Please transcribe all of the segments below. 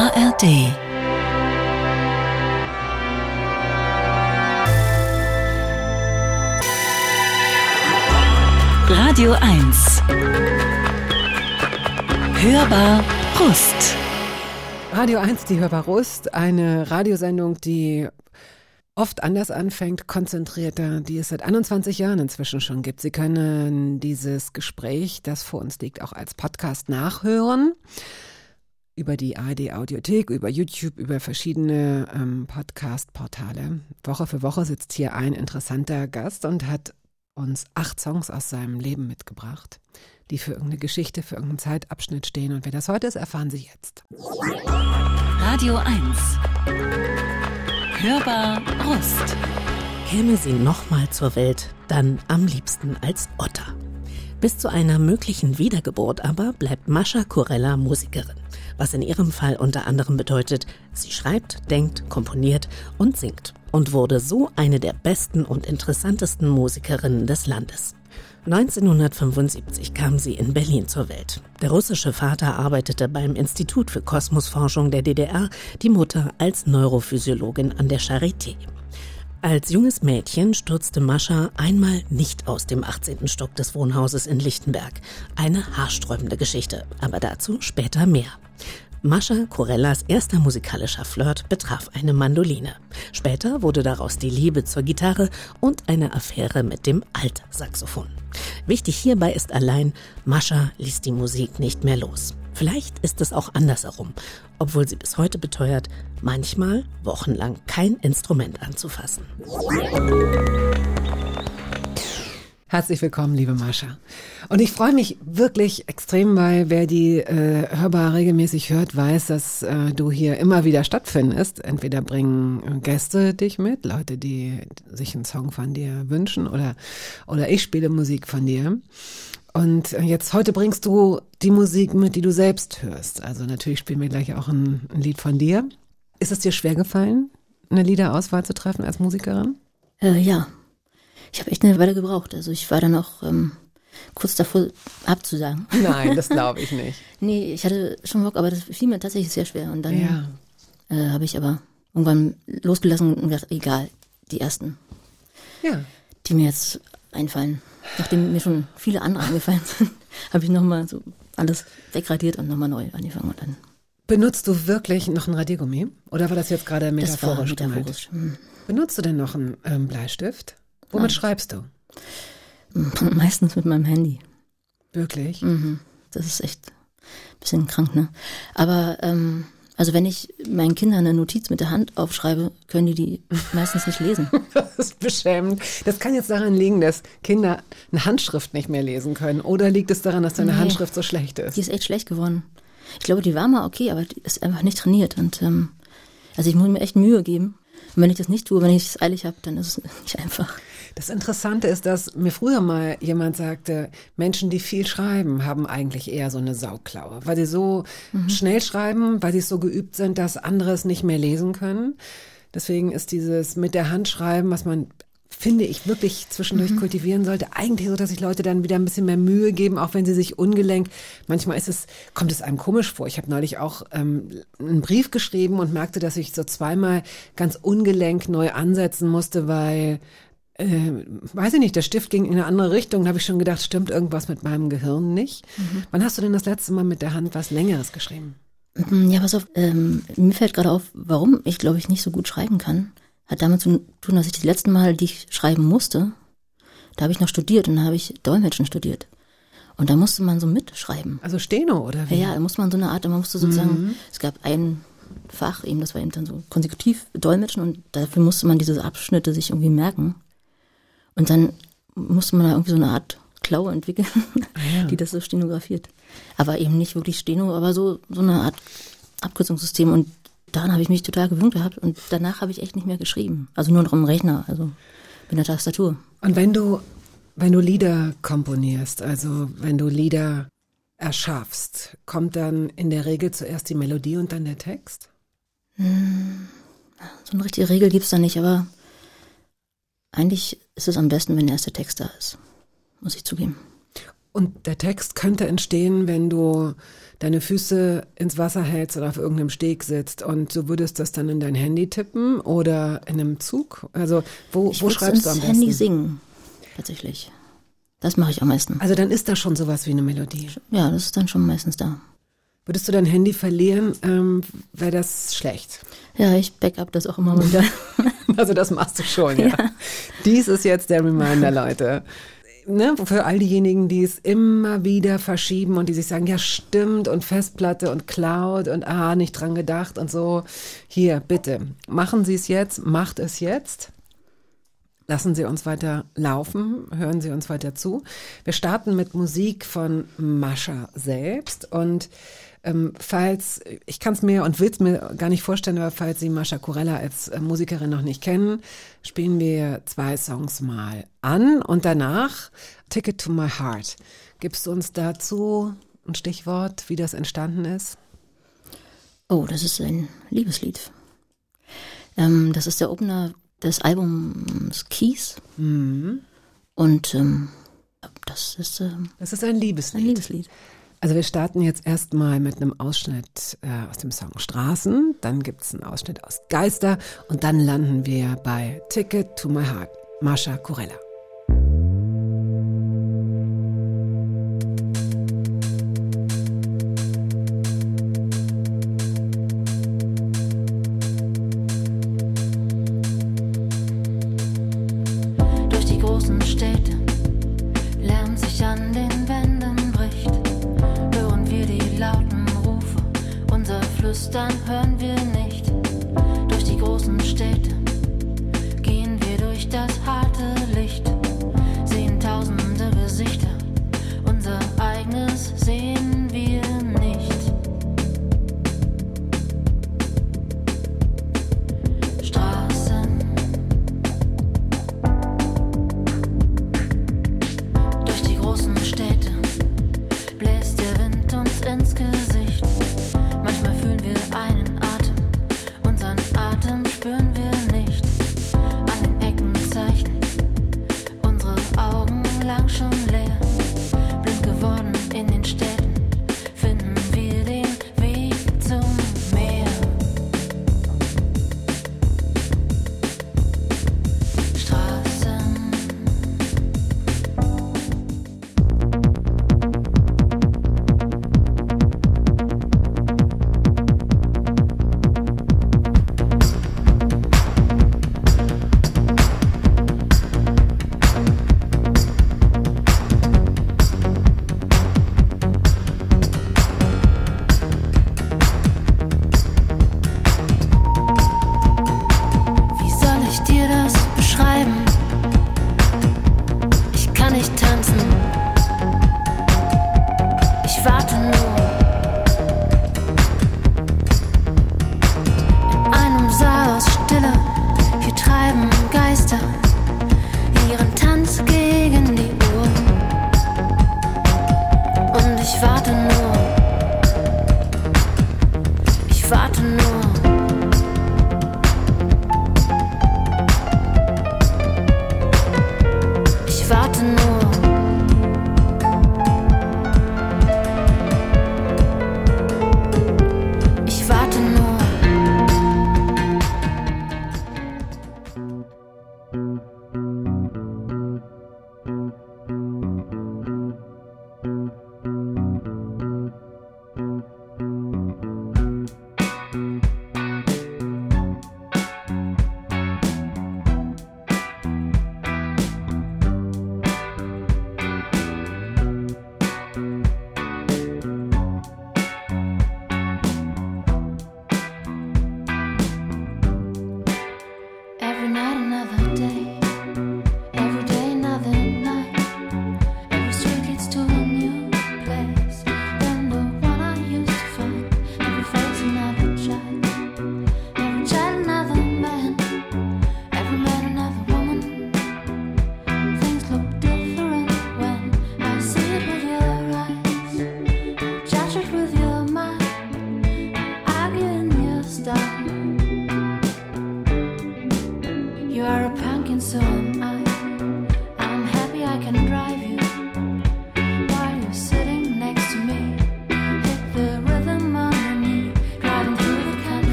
ARD Radio 1 Hörbar Brust Radio 1, die Hörbar Rust, eine Radiosendung, die oft anders anfängt, konzentrierter, die es seit 21 Jahren inzwischen schon gibt. Sie können dieses Gespräch, das vor uns liegt, auch als Podcast nachhören. Über die ARD Audiothek, über YouTube, über verschiedene ähm, Podcast-Portale. Woche für Woche sitzt hier ein interessanter Gast und hat uns acht Songs aus seinem Leben mitgebracht, die für irgendeine Geschichte, für irgendeinen Zeitabschnitt stehen. Und wer das heute ist, erfahren Sie jetzt. Radio 1 Hörbar Brust Käme sie nochmal zur Welt, dann am liebsten als Otter. Bis zu einer möglichen Wiedergeburt aber bleibt Mascha Corella Musikerin, was in ihrem Fall unter anderem bedeutet, sie schreibt, denkt, komponiert und singt und wurde so eine der besten und interessantesten Musikerinnen des Landes. 1975 kam sie in Berlin zur Welt. Der russische Vater arbeitete beim Institut für Kosmosforschung der DDR, die Mutter als Neurophysiologin an der Charité. Als junges Mädchen stürzte Mascha einmal nicht aus dem 18. Stock des Wohnhauses in Lichtenberg. Eine haarsträubende Geschichte, aber dazu später mehr. Mascha Corellas erster musikalischer Flirt betraf eine Mandoline. Später wurde daraus die Liebe zur Gitarre und eine Affäre mit dem Altsaxophon. Wichtig hierbei ist allein, Mascha ließ die Musik nicht mehr los. Vielleicht ist es auch andersherum, obwohl sie bis heute beteuert, manchmal wochenlang kein Instrument anzufassen. Herzlich willkommen, liebe Mascha. Und ich freue mich wirklich extrem, weil wer die äh, Hörbar regelmäßig hört, weiß, dass äh, du hier immer wieder stattfindest. Entweder bringen Gäste dich mit, Leute, die sich einen Song von dir wünschen, oder, oder ich spiele Musik von dir. Und jetzt heute bringst du die Musik mit, die du selbst hörst. Also natürlich spielen wir gleich auch ein, ein Lied von dir. Ist es dir schwer gefallen, eine Liederauswahl zu treffen als Musikerin? Äh, ja, ich habe echt eine Weile gebraucht. Also ich war dann auch ähm, kurz davor abzusagen. Nein, das glaube ich nicht. nee, ich hatte schon Bock, aber das fiel mir tatsächlich sehr schwer. Und dann Ja. äh, habe ich aber irgendwann losgelassen und gedacht, egal, die ersten, Ja. die mir jetzt einfallen. Nachdem mir schon viele andere eingefallen sind, habe ich nochmal so alles wegradiert und nochmal neu angefangen. Und dann, Benutzt du wirklich noch ein Radiergummi? Oder war das jetzt gerade das war metaphorisch metaphorisch. Hm. Benutzt du denn noch einen ähm, Bleistift? Womit Nein. schreibst du? Meistens mit meinem Handy. Wirklich? Mhm. Das ist echt ein bisschen krank, ne? Aber ähm, also wenn ich meinen Kindern eine Notiz mit der Hand aufschreibe, können die die meistens nicht lesen. Das ist beschämend. Das kann jetzt daran liegen, dass Kinder eine Handschrift nicht mehr lesen können. Oder liegt es daran, dass deine Nee. Handschrift so schlecht ist? Die ist echt schlecht geworden. Ich glaube, die war mal okay, aber die ist einfach nicht trainiert. Und ähm, also ich muss mir echt Mühe geben. Und wenn ich das nicht tue, wenn ich es eilig habe, dann ist es nicht einfach. Das Interessante ist, dass mir früher mal jemand sagte, Menschen, die viel schreiben, haben eigentlich eher so eine Sauklaue, weil sie so schnell schreiben, weil sie so geübt sind, dass andere es nicht mehr lesen können. Deswegen ist dieses mit der Hand schreiben, was man finde ich wirklich zwischendurch kultivieren sollte, eigentlich so, dass sich Leute dann wieder ein bisschen mehr Mühe geben, auch wenn sie sich ungelenk. Manchmal ist es, kommt es einem komisch vor. Ich habe neulich auch ähm, einen Brief geschrieben und merkte, dass ich so zweimal ganz ungelenk neu ansetzen musste, weil äh, weiß ich nicht, der Stift ging in eine andere Richtung. Da habe ich schon gedacht, stimmt irgendwas mit meinem Gehirn nicht. Wann hast du denn das letzte Mal mit der Hand was Längeres geschrieben? Ja, pass auf, ähm, mir fällt gerade auf, warum ich, glaube ich, nicht so gut schreiben kann. Hat damit zu tun, dass ich die letzten Mal, die ich schreiben musste, da habe ich noch studiert und da habe ich Dolmetschen studiert. Und da musste man so mitschreiben. Also Steno oder Ja, wie? ja, da musste man so eine Art, man musste sozusagen, es gab ein Fach eben, das war eben dann so konsekutiv Dolmetschen und dafür musste man diese Abschnitte sich irgendwie merken. Und dann musste man da irgendwie so eine Art Klaue entwickeln, ja. die das so stenografiert. Aber eben nicht wirklich Steno, aber so, so eine Art Abkürzungssystem. Und daran habe ich mich total gewöhnt gehabt und danach habe ich echt nicht mehr geschrieben. Also nur noch im Rechner, also mit der Tastatur. Und wenn du, wenn du Lieder komponierst, also wenn du Lieder erschaffst, kommt dann in der Regel zuerst die Melodie und dann der Text? So eine richtige Regel gibt's da nicht, aber eigentlich ist es am besten, wenn erst der Text da ist. Muss ich zugeben. Und der Text könnte entstehen, wenn du deine Füße ins Wasser hältst oder auf irgendeinem Steg sitzt und du würdest das dann in dein Handy tippen oder in einem Zug? Also wo, Ich wo schreibst du am besten? Handy singen, tatsächlich. Das mache ich am meisten. Also dann ist da schon sowas wie eine Melodie. Ja, das ist dann schon meistens da. Würdest du dein Handy verlieren, ähm, wäre das schlecht. Ja, ich backup das auch immer mal wieder. Also das machst du schon, ja. Dies ist jetzt der Reminder, Leute. Ne, für all diejenigen, die es immer wieder verschieben und die sich sagen, ja stimmt und Festplatte und Cloud und ah, nicht dran gedacht und so. Hier, bitte, machen Sie es jetzt, macht es jetzt. Lassen Sie uns weiter laufen, hören Sie uns weiter zu. Wir starten mit Musik von Mascha selbst und ähm, falls, ich kann es mir und will es mir gar nicht vorstellen, aber falls Sie Mascha Kurella als äh, Musikerin noch nicht kennen, spielen wir zwei Songs mal an und danach Ticket to My Heart. Gibst du uns dazu ein Stichwort, wie das entstanden ist? Oh, das ist ein Liebeslied. Ähm, das ist der Opener des Albums Keys. Mhm. Und ähm, das ist ähm, Das ist ein ein Liebeslied. Also wir starten jetzt erstmal mit einem Ausschnitt äh, aus dem Song Straßen, dann gibt's einen Ausschnitt aus Geister und dann landen wir bei Ticket to My Heart, Mascha Kurella.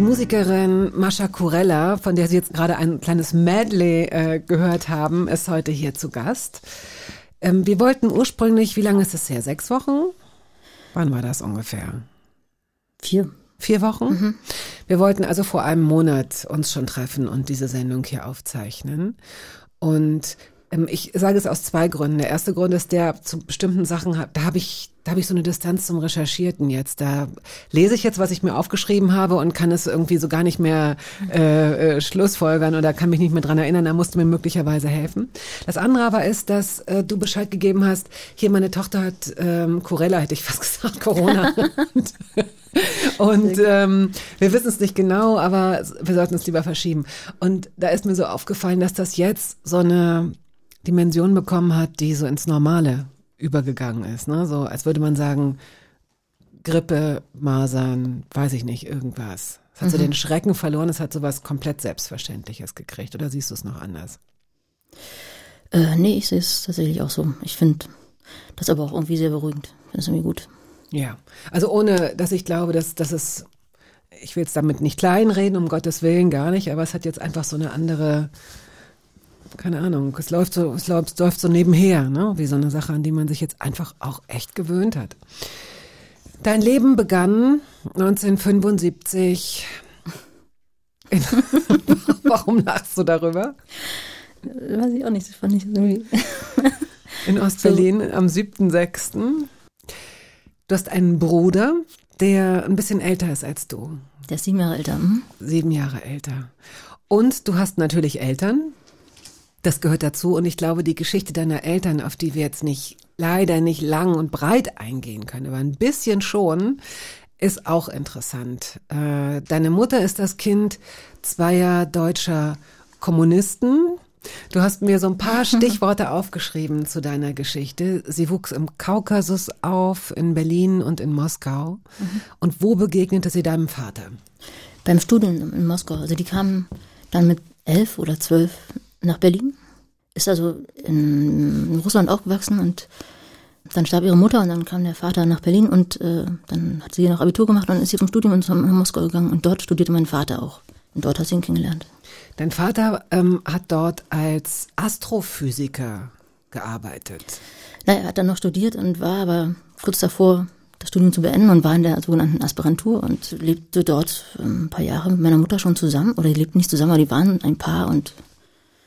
Musikerin Mascha Kurella, von der Sie jetzt gerade ein kleines Medley äh, gehört haben, ist heute hier zu Gast. Ähm, wir wollten ursprünglich, wie lange ist es her? Sechs Wochen? Wann war das ungefähr? Vier. Vier Wochen? Wir wollten also vor einem Monat uns schon treffen und diese Sendung hier aufzeichnen. Und ich sage es aus zwei Gründen. Der erste Grund ist der, zu bestimmten Sachen, da habe ich, da habe ich so eine Distanz zum Recherchierten jetzt. Da lese ich jetzt, was ich mir aufgeschrieben habe und kann es irgendwie so gar nicht mehr äh, äh, schlussfolgern oder kann mich nicht mehr dran erinnern. Da musst du mir möglicherweise helfen. Das andere aber ist, dass äh, du Bescheid gegeben hast, hier meine Tochter hat ähm, Corella, hätte ich fast gesagt, Corona. Und ähm, wir wissen es nicht genau, aber wir sollten es lieber verschieben. Und da ist mir so aufgefallen, dass das jetzt so eine Dimension bekommen hat, die so ins Normale übergegangen ist. Ne? So als würde man sagen, Grippe, Masern, weiß ich nicht, irgendwas. Es hat so den Schrecken verloren, es hat so was komplett Selbstverständliches gekriegt. Oder siehst du es noch anders? Äh, nee, ich sehe es tatsächlich auch so. Ich finde das aber auch irgendwie sehr beruhigend. Das ist irgendwie gut. Ja, also ohne, dass ich glaube, dass, dass es, ich will jetzt damit nicht kleinreden, um Gottes Willen gar nicht, aber es hat jetzt einfach so eine andere, keine Ahnung, es läuft so, es läuft, es läuft so nebenher, ne? wie so eine Sache, an die man sich jetzt einfach auch echt gewöhnt hat. Dein Leben begann 1975. In, warum lachst du darüber? Weiß ich auch nicht, das fand ich irgendwie. In Ostberlin am 7.6. Du hast einen Bruder, der ein bisschen älter ist als du. Der ist sieben Jahre älter. Hm? Sieben Jahre älter. Und du hast natürlich Eltern. Das gehört dazu. Und ich glaube, die Geschichte deiner Eltern, auf die wir jetzt nicht, leider nicht lang und breit eingehen können, aber ein bisschen schon, ist auch interessant. Äh, deine Mutter ist das Kind zweier deutscher Kommunisten. Du hast mir so ein paar Stichworte aufgeschrieben zu deiner Geschichte. Sie wuchs im Kaukasus auf, in Berlin und in Moskau. Und wo begegnete sie deinem Vater? Beim Studium in Moskau. Also die kamen dann mit elf oder zwölf nach Berlin. Ist also in Russland aufgewachsen und dann starb ihre Mutter und dann kam der Vater nach Berlin und äh, dann hat sie noch Abitur gemacht und ist sie vom Studium nach Moskau gegangen und dort studierte mein Vater auch. Und dort hat sie ihn kennengelernt. Dein Vater ähm, hat dort als Astrophysiker gearbeitet. Na, er hat dann noch studiert und war aber kurz davor, das Studium zu beenden und war in der sogenannten Aspirantur und lebte dort ähm, ein paar Jahre mit meiner Mutter schon zusammen. Oder die lebten nicht zusammen, aber die waren ein Paar und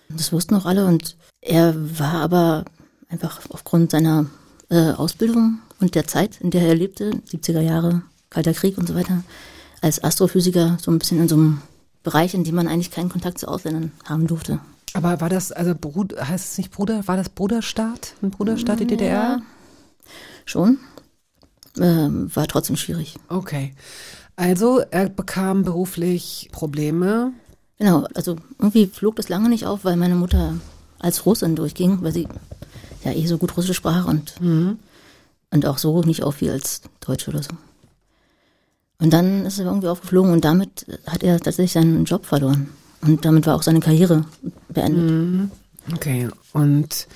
das wussten auch alle. Und er war aber einfach aufgrund seiner äh, Ausbildung und der Zeit, in der er lebte, 70er Jahre, Kalter Krieg und so weiter, als Astrophysiker so ein bisschen in so einem Bereich, in dem man eigentlich keinen Kontakt zu Ausländern haben durfte. Aber war das, also Bruder, heißt es nicht Bruder, war das Bruderstaat? Ein Bruderstaat, die DDR? Ja, schon. Ähm, war trotzdem schwierig. Okay. Also er bekam beruflich Probleme. Genau, also irgendwie flog das lange nicht auf, weil meine Mutter als Russin durchging, weil sie ja eh so gut Russisch sprach und, und auch so nicht auffiel als Deutsche oder so. Und dann ist er irgendwie aufgeflogen und damit hat er tatsächlich seinen Job verloren. Und damit war auch seine Karriere beendet. Okay. Und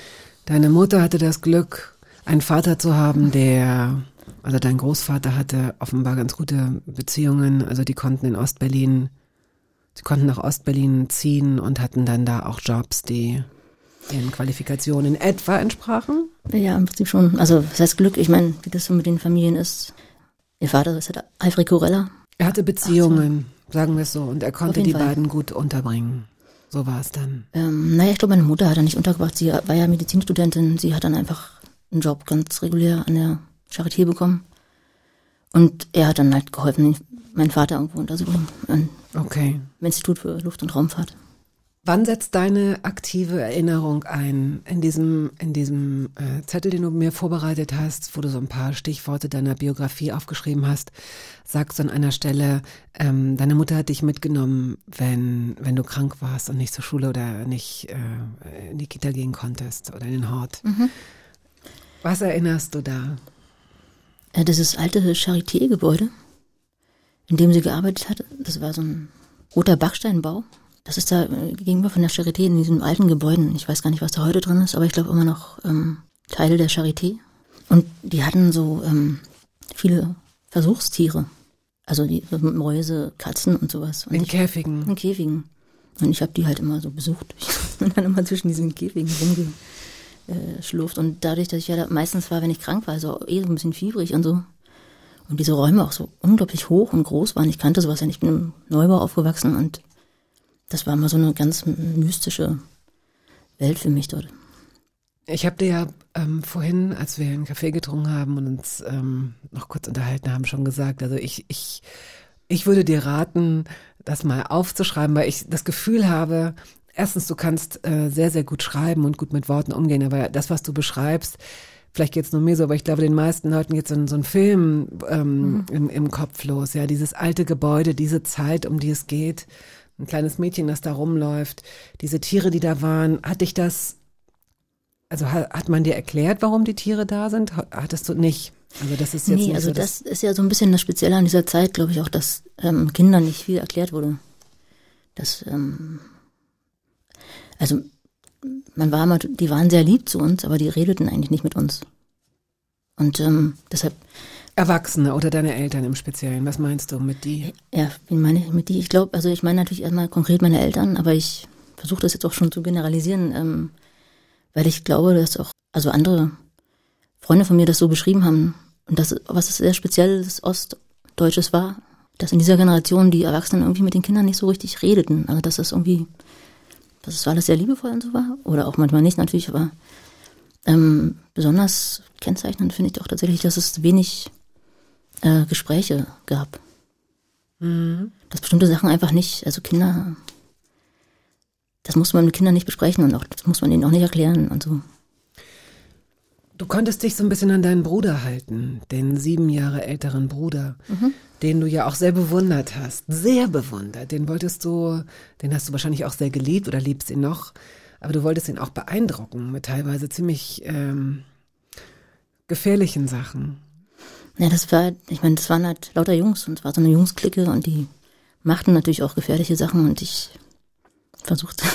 deine Mutter hatte das Glück, einen Vater zu haben, der, also dein Großvater hatte offenbar ganz gute Beziehungen. Also die konnten in Ostberlin, sie konnten nach Ostberlin ziehen und hatten dann da auch Jobs, die ihren Qualifikationen etwa entsprachen. Ja, im Prinzip schon. Also, das heißt Glück, ich meine, wie das so mit den Familien ist. Ihr Vater ist halt Alfred Corella. Er hatte Beziehungen, sagen wir es so, und er konnte die Fall. beiden gut unterbringen. So war es dann. Ähm, naja, ich glaube, meine Mutter hat er nicht untergebracht. Sie war ja Medizinstudentin. Sie hat dann einfach einen Job ganz regulär an der Charité bekommen. Und er hat dann halt geholfen, meinen Vater irgendwo unterzubringen. Im Okay. Institut für Luft- und Raumfahrt. Wann setzt deine aktive Erinnerung ein in diesem, in diesem äh, Zettel, den du mir vorbereitet hast, wo du so ein paar Stichworte deiner Biografie aufgeschrieben hast, sagst du an einer Stelle, ähm, deine Mutter hat dich mitgenommen, wenn, wenn du krank warst und nicht zur Schule oder nicht äh, in die Kita gehen konntest oder in den Hort. Was erinnerst du da? Äh, dieses alte Charité-Gebäude, in dem sie gearbeitet hat, das war so ein roter Backsteinbau. Das ist da äh, gegenüber von der Charité in diesen alten Gebäuden. Ich weiß gar nicht, was da heute drin ist, aber ich glaube immer noch ähm, Teile der Charité. Und die hatten so ähm, viele Versuchstiere. Also die Mäuse, Katzen und sowas. Und In ich, Käfigen. in Käfigen. Und ich habe die halt immer so besucht. Ich bin dann immer zwischen diesen Käfigen rumgeschlurft. Und dadurch, dass ich ja da meistens war, wenn ich krank war, also eh so ein bisschen fiebrig und so. Und diese Räume auch so unglaublich hoch und groß waren. Ich kannte sowas ja nicht. Ich bin im Neubau aufgewachsen und das war immer so eine ganz mystische Welt für mich dort. Ich habe dir ja ähm, vorhin, als wir einen Kaffee getrunken haben und uns ähm, noch kurz unterhalten haben, schon gesagt, also ich, ich, ich würde dir raten, das mal aufzuschreiben, weil ich das Gefühl habe, erstens, du kannst äh, sehr, sehr gut schreiben und gut mit Worten umgehen, aber das, was du beschreibst, vielleicht geht's nur mir so, aber ich glaube, den meisten Leuten geht so ein, so ein Film ähm, im, im Kopf los, ja, dieses alte Gebäude, diese Zeit, um die es geht, ein kleines Mädchen, das da rumläuft, diese Tiere, die da waren, hat dich das also hat, hat man dir erklärt, warum die Tiere da sind? Hattest du nicht? Also das ist jetzt nee, also so, das ist ja so ein bisschen das Spezielle an dieser Zeit, glaube ich auch, dass ähm, Kindern nicht viel erklärt wurde. Das, ähm, also man war immer, die waren sehr lieb zu uns, aber die redeten eigentlich nicht mit uns. Und ähm, deshalb, Erwachsene oder deine Eltern im Speziellen. Was meinst du mit die? ja, wen meine ich mit die? Ich glaube, also ich meine natürlich erstmal konkret meine Eltern, aber ich versuche das jetzt auch schon zu generalisieren, ähm, weil ich glaube, dass auch, also andere Freunde von mir das so beschrieben haben und das, was sehr spezielles Ostdeutsches war, dass in dieser Generation die Erwachsenen irgendwie mit den Kindern nicht so richtig redeten. Also dass das irgendwie, dass es alles sehr liebevoll und so war. Oder auch manchmal nicht natürlich, aber ähm, besonders kennzeichnend finde ich doch tatsächlich, dass es wenig äh, Gespräche gab. Dass bestimmte Sachen einfach nicht, also Kinder, das muss man mit Kindern nicht besprechen und auch das muss man ihnen auch nicht erklären und so. Du konntest dich so ein bisschen an deinen Bruder halten, den sieben Jahre älteren Bruder, den du ja auch sehr bewundert hast, sehr bewundert. Den wolltest du, den hast du wahrscheinlich auch sehr geliebt oder liebst ihn noch, aber du wolltest ihn auch beeindrucken mit teilweise ziemlich ähm, gefährlichen Sachen. Ja, das war, ich meine, das waren halt lauter Jungs und es war so eine Jungsklicke und die machten natürlich auch gefährliche Sachen und ich versuchte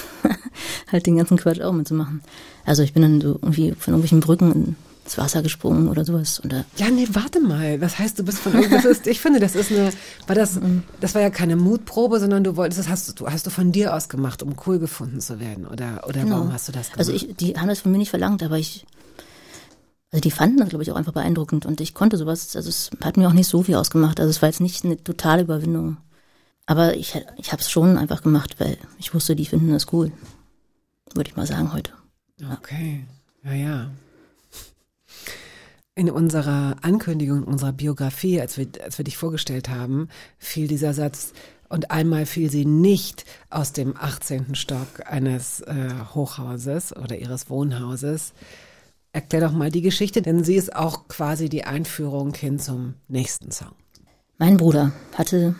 halt den ganzen Quatsch auch mitzumachen. Also ich bin dann so irgendwie von irgendwelchen Brücken ins Wasser gesprungen oder sowas da, Ja, nee, warte mal. Was heißt, du bist von irgendwas? ist, ich finde, das ist eine, war das, das war ja keine Mutprobe, sondern du wolltest, das hast du, hast du von dir aus gemacht, um cool gefunden zu werden, oder, oder warum hast du das gemacht? Also ich, die haben das von mir nicht verlangt, aber ich, also die fanden das, glaube ich, auch einfach beeindruckend und ich konnte sowas, also es hat mir auch nicht so viel ausgemacht, also es war jetzt nicht eine totale Überwindung. Aber ich, ich habe es schon einfach gemacht, weil ich wusste, die finden das cool. Würde ich mal sagen heute. Okay, ja, ja. In unserer Ankündigung, unserer Biografie, als wir, als wir dich vorgestellt haben, fiel dieser Satz, und einmal fiel sie nicht aus dem 18. Stock eines äh, Hochhauses oder ihres Wohnhauses. Erklär doch mal die Geschichte, denn sie ist auch quasi die Einführung hin zum nächsten Song. Mein Bruder hatte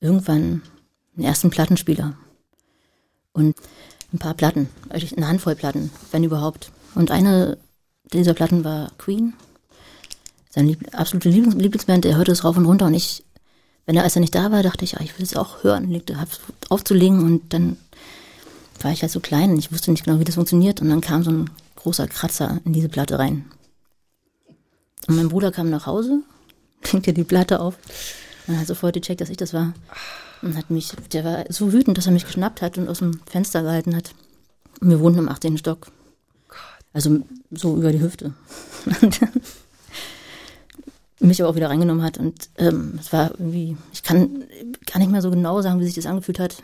irgendwann einen ersten Plattenspieler. Und ein paar Platten, also eine Handvoll Platten, wenn überhaupt. Und eine dieser Platten war Queen, seine Lieb absolute Lieblings Lieblingsband, der hörte es rauf und runter und ich, wenn er, als er nicht da war, dachte ich, ah, ich will es auch hören, legte, aufzulegen und dann war ich halt so klein und ich wusste nicht genau, wie das funktioniert. Und dann kam so ein großer Kratzer in diese Platte rein. Und mein Bruder kam nach Hause, legte die Platte auf und hat sofort gecheckt, dass ich das war. Und hat mich, der war so wütend, dass er mich geschnappt hat und aus dem Fenster gehalten hat. Und wir wohnten im 18. Stock. Also so über die Hüfte. Und dann mich aber auch wieder reingenommen hat. Und ähm, es war irgendwie, ich kann gar nicht mehr so genau sagen, wie sich das angefühlt hat.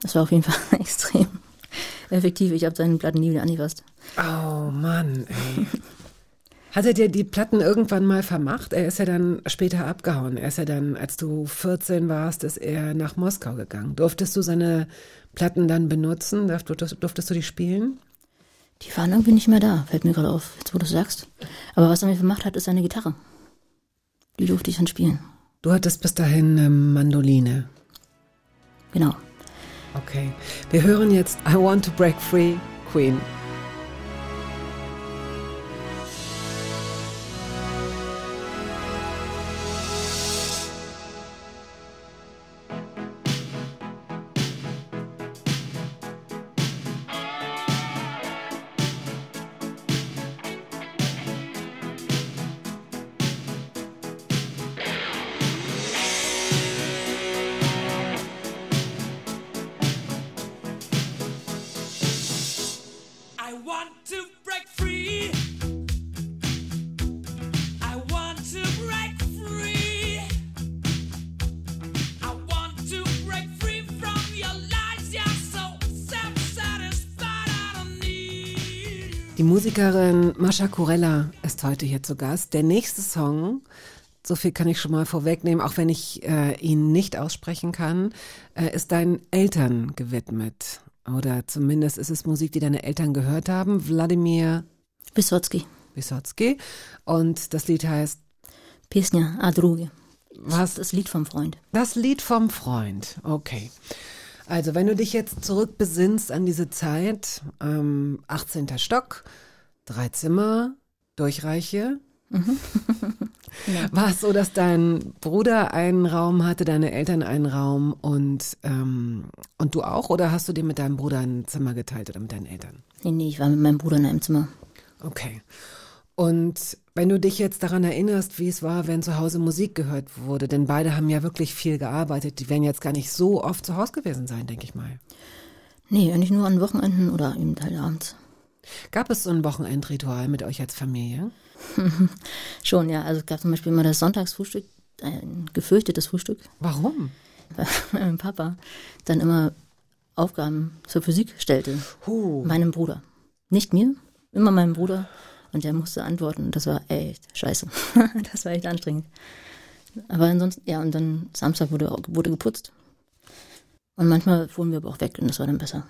Das war auf jeden Fall extrem effektiv. Ich habe seinen Platten nie wieder angefasst. Oh Mann, ey. Hat er dir die Platten irgendwann mal vermacht? Er ist ja dann später abgehauen. Er ist ja dann, als du 14 warst, ist er nach Moskau gegangen. Durftest du seine Platten dann benutzen? Durftest, durftest du die spielen? Die waren irgendwie nicht mehr da, fällt mir gerade auf, jetzt wo du sagst. Aber was er mir vermacht hat, ist seine Gitarre. Die durfte ich dann spielen. Du hattest bis dahin eine Mandoline. Genau. Okay. Wir hören jetzt I Want to Break Free, Queen. Die Musikerin Mascha Kurella ist heute hier zu Gast. Der nächste Song, so viel kann ich schon mal vorwegnehmen, auch wenn ich äh, ihn nicht aussprechen kann, äh, ist deinen Eltern gewidmet. Oder zumindest ist es Musik, die deine Eltern gehört haben. Wladimir Wysotsky. Wysotsky. Und das Lied heißt Pieśnia a drugie. Was? Das Lied vom Freund. Das Lied vom Freund. Okay. Also, wenn du dich jetzt zurückbesinnst an diese Zeit, ähm, 18. Stock, drei Zimmer, Durchreiche. War es so, dass dein Bruder einen Raum hatte, deine Eltern einen Raum und, ähm, und du auch? Oder hast du dir mit deinem Bruder ein Zimmer geteilt oder mit deinen Eltern? Nee, nee, ich war mit meinem Bruder in einem Zimmer. Okay. Und wenn du dich jetzt daran erinnerst, wie es war, wenn zu Hause Musik gehört wurde, denn beide haben ja wirklich viel gearbeitet, die werden jetzt gar nicht so oft zu Hause gewesen sein, denke ich mal. Nee, eigentlich nur an Wochenenden oder eben halt abends. Gab es so ein Wochenendritual mit euch als Familie? Schon, ja. Also es gab zum Beispiel immer das Sonntagsfrühstück, ein gefürchtetes Frühstück, Warum? weil mein Papa dann immer Aufgaben zur Physik stellte. Huh. Meinem Bruder. Nicht mir, immer meinem Bruder. Und der musste antworten. Und das war echt scheiße. das war echt anstrengend. Aber ansonsten, ja, und dann Samstag wurde, wurde geputzt. Und manchmal fuhren wir aber auch weg und das war dann besser.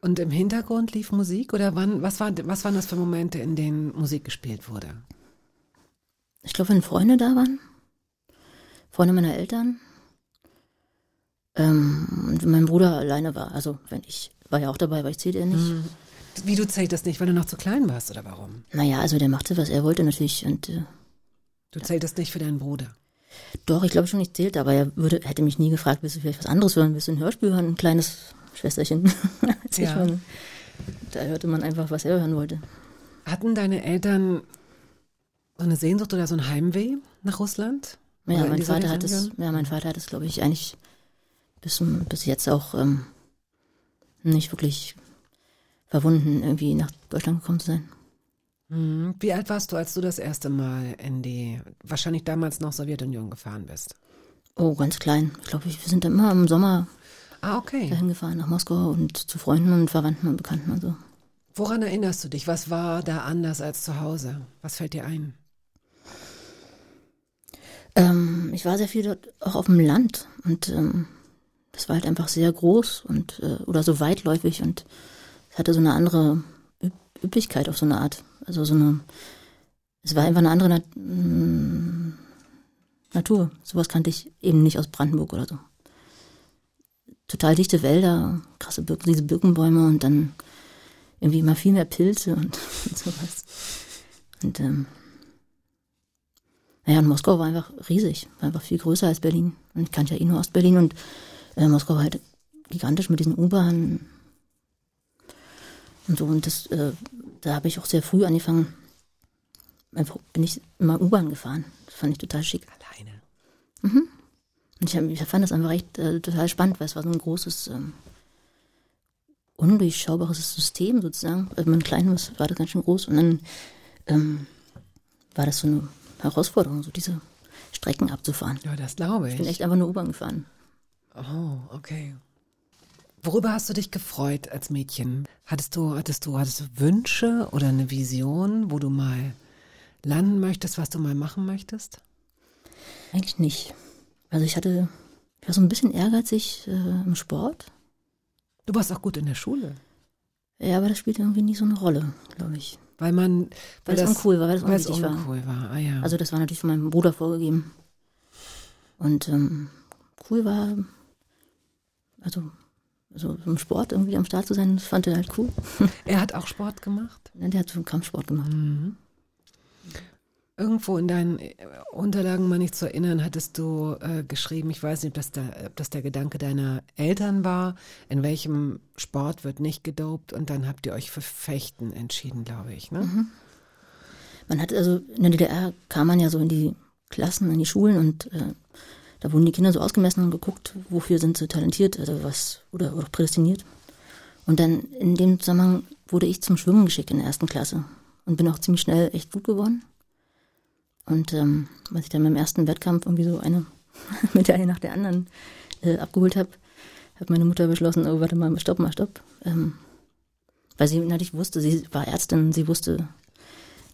Und im Hintergrund lief Musik oder wann, was, war, was waren das für Momente, in denen Musik gespielt wurde? Ich glaube, wenn Freunde da waren, Freunde meiner Eltern, ähm, und wenn mein Bruder alleine war, also wenn ich, war ja auch dabei, weil ich zählte ja nicht. Wie du zähltest nicht, weil du noch zu klein warst oder warum? Naja, also der machte, was er wollte natürlich. Und äh, Du zähltest nicht für deinen Bruder. doch, ich glaube schon, ich zählte, aber er würde, hätte mich nie gefragt, willst du vielleicht was anderes hören? Willst du ein Hörspiel hören? Ein kleines Schwesterchen. Ja. war. Da hörte man einfach, was er hören wollte. Hatten deine Eltern so eine Sehnsucht oder so ein Heimweh nach Russland? Ja, in mein dieser Vater hat es, ja, mein Vater hat es, glaube ich, eigentlich bis, bis jetzt auch ähm, nicht wirklich verwunden, irgendwie nach Deutschland gekommen zu sein. Mhm. Wie alt warst du, als du das erste Mal in die, wahrscheinlich damals noch Sowjetunion gefahren bist? Oh, ganz klein. Ich glaube, wir sind dann immer im Sommer Ah, okay. dahin gefahren, nach Moskau und zu Freunden und Verwandten und Bekannten und so. Woran erinnerst du dich? Was war da anders als zu Hause? Was fällt dir ein? Ähm, ich war sehr viel dort auch auf dem Land und ähm, das war halt einfach sehr groß und äh, oder so weitläufig und hatte so eine andere Üb Üblichkeit auf so eine Art. Also so eine, es war einfach eine andere Nat mm, Natur. Sowas kannte ich eben nicht aus Brandenburg oder so. Total dichte Wälder, krasse Birken, diese Birkenbäume und dann irgendwie immer viel mehr Pilze und, und sowas. Und ähm, naja, und Moskau war einfach riesig, war einfach viel größer als Berlin. Und ich kannte ja eh nur Ostberlin und äh, Moskau war halt gigantisch mit diesen U-Bahnen und so. Und das, äh, da habe ich auch sehr früh angefangen, einfach bin ich immer U-Bahn gefahren. Das fand ich total schick. Alleine. Und ich, hab, ich fand das einfach echt äh, total spannend, weil es war so ein großes, ähm, undurchschaubares System sozusagen. Also mein Kleines war das ganz schön groß und dann ähm, war das so eine Herausforderung, so diese Strecken abzufahren. Ja, das glaube Ich bin ich. echt einfach nur U-Bahn gefahren. Oh, okay. Worüber hast du dich gefreut als Mädchen? Hattest du, hattest du, hattest du Wünsche oder eine Vision, wo du mal landen möchtest, was du mal machen möchtest? Eigentlich nicht. Also ich hatte, ich war so ein bisschen ehrgeizig äh, im Sport. Du warst auch gut in der Schule. Ja, aber das spielte irgendwie nie so eine Rolle, glaube ich. Weil man, Weil das uncool war, weil das weil es unwichtig war. uncool war. Ah, ja. Also das war natürlich von meinem Bruder vorgegeben. Und ähm, cool war, also, also im Sport irgendwie am Start zu sein, das fand er halt cool. er hat auch Sport gemacht. Der hat so einen Kampfsport gemacht. Irgendwo in deinen äh, Unterlagen, mal nicht zu erinnern, hattest du äh, geschrieben, ich weiß nicht, ob das, da, ob das der Gedanke deiner Eltern war, in welchem Sport wird nicht gedopt und dann habt ihr euch für Fechten entschieden, glaube ich. Ne? Man hat also in der DDR kam man ja so in die Klassen, in die Schulen und äh, da wurden die Kinder so ausgemessen und geguckt, wofür sind sie talentiert, also was oder, oder prädestiniert. Und dann in dem Zusammenhang wurde ich zum Schwimmen geschickt in der ersten Klasse und bin auch ziemlich schnell echt gut geworden. Und ähm, als ich dann beim ersten Wettkampf irgendwie so eine Medaille nach der anderen äh, abgeholt habe, hat meine Mutter beschlossen, oh, warte mal, stopp mal, stopp. Ähm, weil sie natürlich wusste, sie war Ärztin, sie wusste,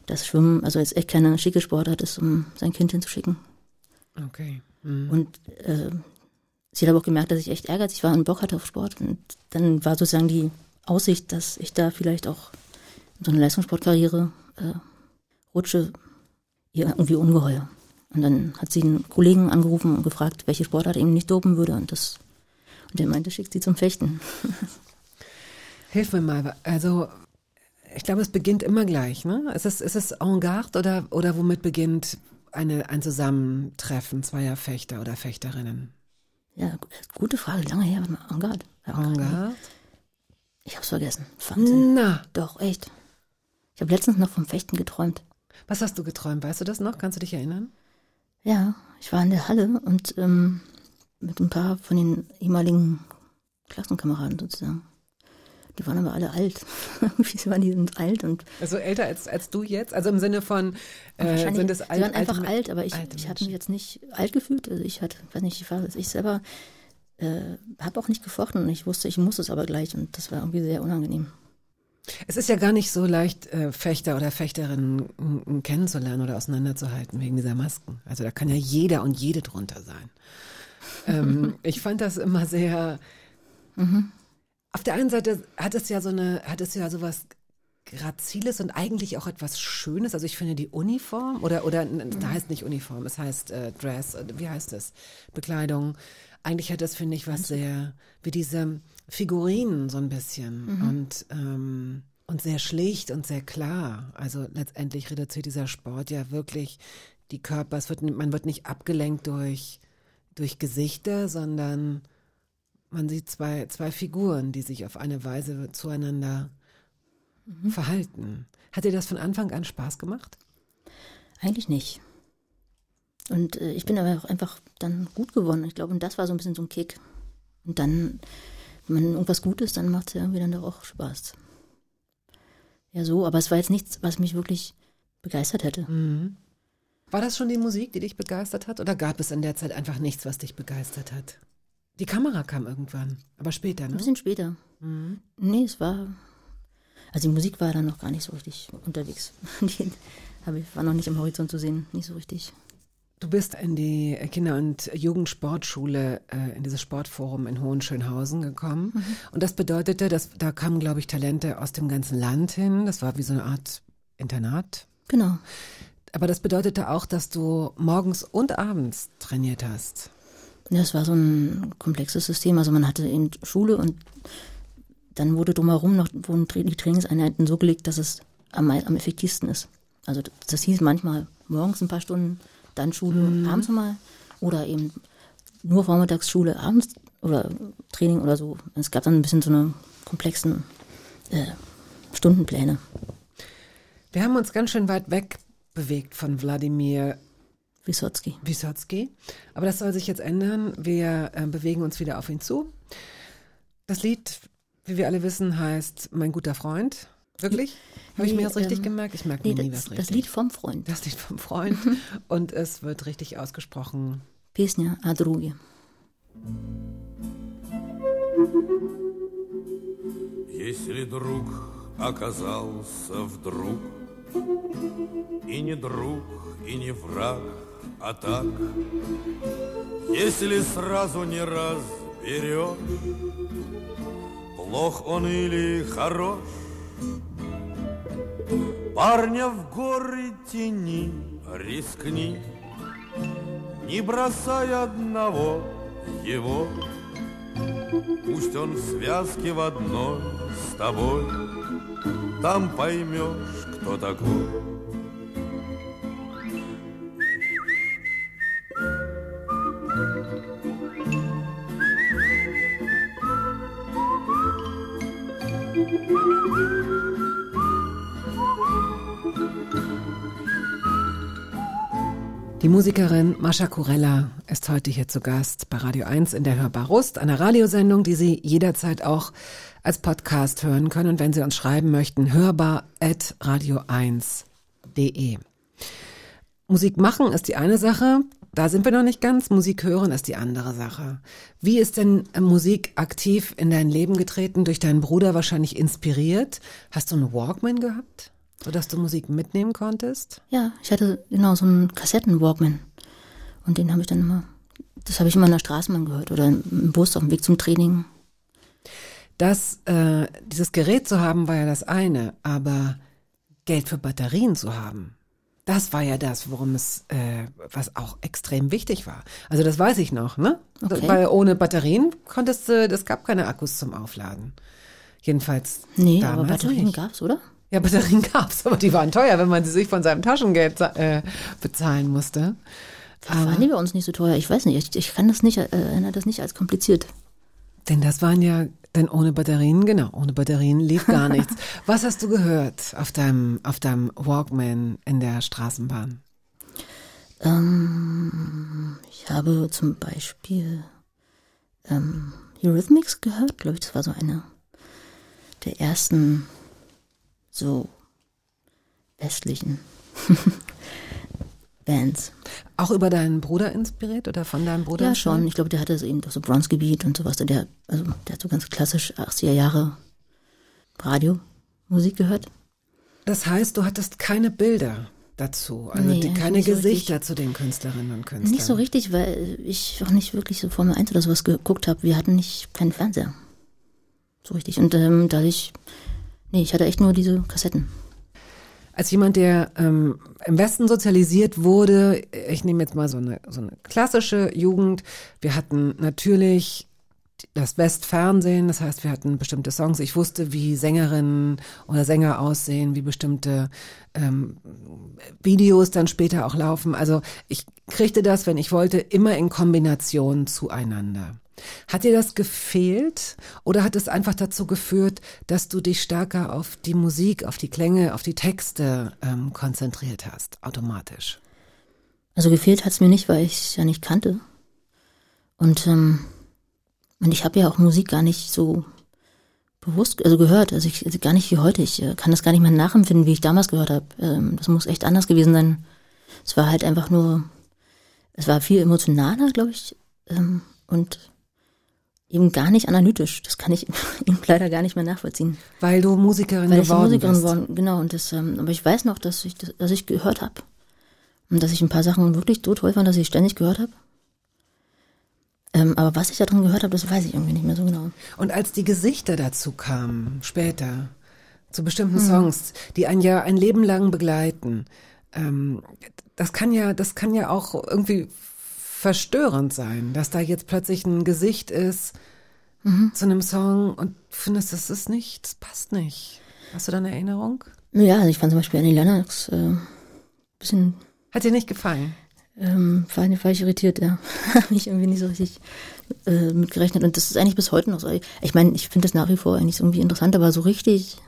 dass Schwimmen, also jetzt echt keine schicke Sportart ist, um sein Kind hinzuschicken. Okay. Mhm. Und äh, sie hat aber auch gemerkt, dass ich echt ehrgeizig war und Bock hatte auf Sport. Und dann war sozusagen die Aussicht, dass ich da vielleicht auch in so eine Leistungssportkarriere äh, rutsche, ihr irgendwie ungeheuer. Und dann hat sie einen Kollegen angerufen und gefragt, welche Sportart ihm nicht dopen würde. Und das und der meinte, schickt sie zum Fechten. Hilf mir mal. Also, ich glaube, es beginnt immer gleich, ne? Ist es, ist es en garde oder, oder womit beginnt eine, ein Zusammentreffen zweier Fechter oder Fechterinnen? Ja, gute Frage, lange her. En garde? Ich hab's vergessen. Wahnsinn. Na, Doch, echt. Ich habe letztens noch vom Fechten geträumt. was hast du geträumt? Weißt du das noch? Kannst du dich erinnern? Ja, ich war in der Halle und ähm, mit ein paar von den ehemaligen Klassenkameraden sozusagen. Die waren aber alle alt. Irgendwie waren die sind alt und Also älter als, als du jetzt? Also im Sinne von, äh, sind es sie alt, waren einfach alte, alt, aber ich, alte ich habe mich jetzt nicht alt gefühlt. Also ich hatte, weiß nicht, ich war ich selber äh, habe auch nicht gefochten und ich wusste, ich muss es aber gleich und das war irgendwie sehr unangenehm. Es ist ja gar nicht so leicht, äh, Fechter oder Fechterinnen kennenzulernen oder auseinanderzuhalten wegen dieser Masken. Also da kann ja jeder und jede drunter sein. ähm, ich fand das immer sehr. Auf der einen Seite hat es ja so eine, hat es ja sowas Graziles und eigentlich auch etwas Schönes. Also ich finde die Uniform oder oder da heißt nicht Uniform, es heißt äh, Dress. äh, Wie heißt es? Bekleidung. Eigentlich hat das finde ich was sehr wie diese Figurinen so ein bisschen und ähm, und sehr schlicht und sehr klar. Also letztendlich reduziert dieser Sport ja wirklich die Körper. Es wird, man wird nicht abgelenkt durch durch Gesichter, sondern man sieht zwei, zwei Figuren, die sich auf eine Weise zueinander verhalten. Hat dir das von Anfang an Spaß gemacht? Eigentlich nicht. Und äh, ich bin aber auch einfach dann gut geworden. Ich glaube, und das war so ein bisschen so ein Kick. Und dann, wenn man irgendwas gut ist, dann macht es ja irgendwie dann doch auch Spaß. Ja, so, aber es war jetzt nichts, was mich wirklich begeistert hätte. War das schon die Musik, die dich begeistert hat? Oder gab es in der Zeit einfach nichts, was dich begeistert hat? Die Kamera kam irgendwann, aber später, Ein ne? bisschen später. Nee, es war. Also die Musik war dann noch gar nicht so richtig unterwegs. Die war noch nicht im Horizont zu sehen, nicht so richtig. Du bist in die Kinder- und Jugendsportschule, äh, in dieses Sportforum in Hohenschönhausen gekommen. Und das bedeutete, dass da kamen, glaube ich, Talente aus dem ganzen Land hin. Das war wie so eine Art Internat. Genau. Aber das bedeutete auch, dass du morgens und abends trainiert hast. Ja, es war so ein komplexes System. Also man hatte eben Schule und dann wurde drumherum noch wurden die Trainingseinheiten so gelegt, dass es am, am effektivsten ist. Also das, das hieß manchmal morgens ein paar Stunden, dann Schule abends mal oder eben nur vormittags Schule, abends oder Training oder so. Es gab dann ein bisschen so eine komplexen äh, Stundenpläne. Wir haben uns ganz schön weit weg bewegt von Wladimir Wysotsky. Wysotsky. Aber das soll sich jetzt ändern. Wir äh, bewegen uns wieder auf ihn zu. Das Lied, wie wir alle wissen, heißt Mein guter Freund. Wirklich? Habe ich Nee, mir das richtig ähm, gemerkt? Ich merke Nee, mir nie das, was richtig. das Lied vom Freund. Das Lied vom Freund. Und es wird richtig ausgesprochen. Песня о друге. Если друг оказался вдруг И не друг, и не враг, а так Если сразу не разберешь Плох он или хорош Парня в горы тени, рискни Не бросай одного его Пусть он в связке в одной с тобой Там поймешь, кто такой Die Musikerin Mascha Kurella ist heute hier zu Gast bei Radio 1 in der Hörbar Rust, einer Radiosendung, die Sie jederzeit auch als Podcast hören können. Und wenn Sie uns schreiben möchten, hörbar at radio1.de. Musik machen ist die eine Sache, da sind wir noch nicht ganz. Musik hören ist die andere Sache. Wie ist denn äh, Musik aktiv in dein Leben getreten? Durch deinen Bruder wahrscheinlich inspiriert? Hast du einen Walkman gehabt, sodass du Musik mitnehmen konntest? Ja, ich hatte genau so einen Kassetten-Walkman. Und den habe ich dann immer, das habe ich immer in der Straßenbahn gehört oder im Bus auf dem Weg zum Training. Das, äh, dieses Gerät zu haben, war ja das eine, aber Geld für Batterien zu haben, das war ja das, worum es, äh, was auch extrem wichtig war. Also das weiß ich noch, ne? Okay. Weil ohne Batterien konntest du, es gab keine Akkus zum Aufladen. Jedenfalls Nee, damals aber Batterien nicht. gab's, oder? Ja, Batterien gab's, aber die waren teuer, wenn man sie sich von seinem Taschengeld äh, bezahlen musste. Waren die bei uns nicht so teuer. Ich weiß nicht, ich, ich kann das nicht, äh, erinnere das nicht als kompliziert. Denn das waren ja, denn ohne Batterien, genau, ohne Batterien lief gar nichts. Was hast du gehört auf deinem, auf deinem Walkman in der Straßenbahn? Ähm, ich habe zum Beispiel ähm, Eurythmics gehört, glaube ich, das war so eine der ersten so westlichen Bands. Auch über deinen Bruder inspiriert oder von deinem Bruder? Ja, schon. Ich glaube, der hatte so eben doch so Bronzegebiet und sowas. Der, also, der hat so ganz klassisch 80er Jahre Radiomusik gehört. Das heißt, du hattest keine Bilder dazu, also Nee, keine nicht so Gesichter zu den Künstlerinnen und Künstlern. Nicht so richtig, weil ich auch nicht wirklich so Formel 1 oder sowas geguckt habe. Wir hatten nicht keinen Fernseher. So richtig. Und ähm, dadurch, nee, ich hatte echt nur diese Kassetten. Als jemand, der ähm, im Westen sozialisiert wurde, ich nehme jetzt mal so eine, so eine klassische Jugend. Wir hatten natürlich das Westfernsehen, das heißt, wir hatten bestimmte Songs. Ich wusste, wie Sängerinnen oder Sänger aussehen, wie bestimmte ähm, Videos dann später auch laufen. Also ich kriegte das, wenn ich wollte, immer in Kombination zueinander. Hat dir das gefehlt oder hat es einfach dazu geführt, dass du dich stärker auf die Musik, auf die Klänge, auf die Texte ähm, konzentriert hast, automatisch? Also gefehlt hat's mir nicht, weil ich ja nicht kannte. Und, ähm, und ich habe ja auch Musik gar nicht so bewusst, also gehört, also ich also gar nicht wie heute. Ich äh, kann das gar nicht mehr nachempfinden, wie ich damals gehört habe. Ähm, das muss echt anders gewesen sein. Es war halt einfach nur, es war viel emotionaler, glaube ich, ähm, und eben gar nicht analytisch. Das kann ich eben leider gar nicht mehr nachvollziehen. Weil du Musikerin Weil ich geworden Musikerin bist. geworden, genau. Und das, ähm, aber ich weiß noch, dass ich, das, dass ich gehört habe. Und dass ich ein paar Sachen wirklich so toll fand, dass ich ständig gehört habe. Ähm, aber was ich da drin gehört habe, das weiß ich irgendwie nicht mehr so genau. Und als die Gesichter dazu kamen, später, zu bestimmten Hm. Songs, die ein ja ein Leben lang begleiten, ähm, das kann ja, das kann ja auch irgendwie verstörend sein, dass da jetzt plötzlich ein Gesicht ist Mhm. zu einem Song und du findest, das ist nicht, das passt nicht. Hast du da eine Erinnerung? Ja, also ich fand zum Beispiel Annie Lennox äh, bisschen, Hat dir nicht gefallen? ähm, war, war ich irritiert, ja. Habe ich irgendwie nicht so richtig äh, mitgerechnet. Und das ist eigentlich bis heute noch so. Ich meine, ich finde das nach wie vor eigentlich irgendwie interessant, aber so richtig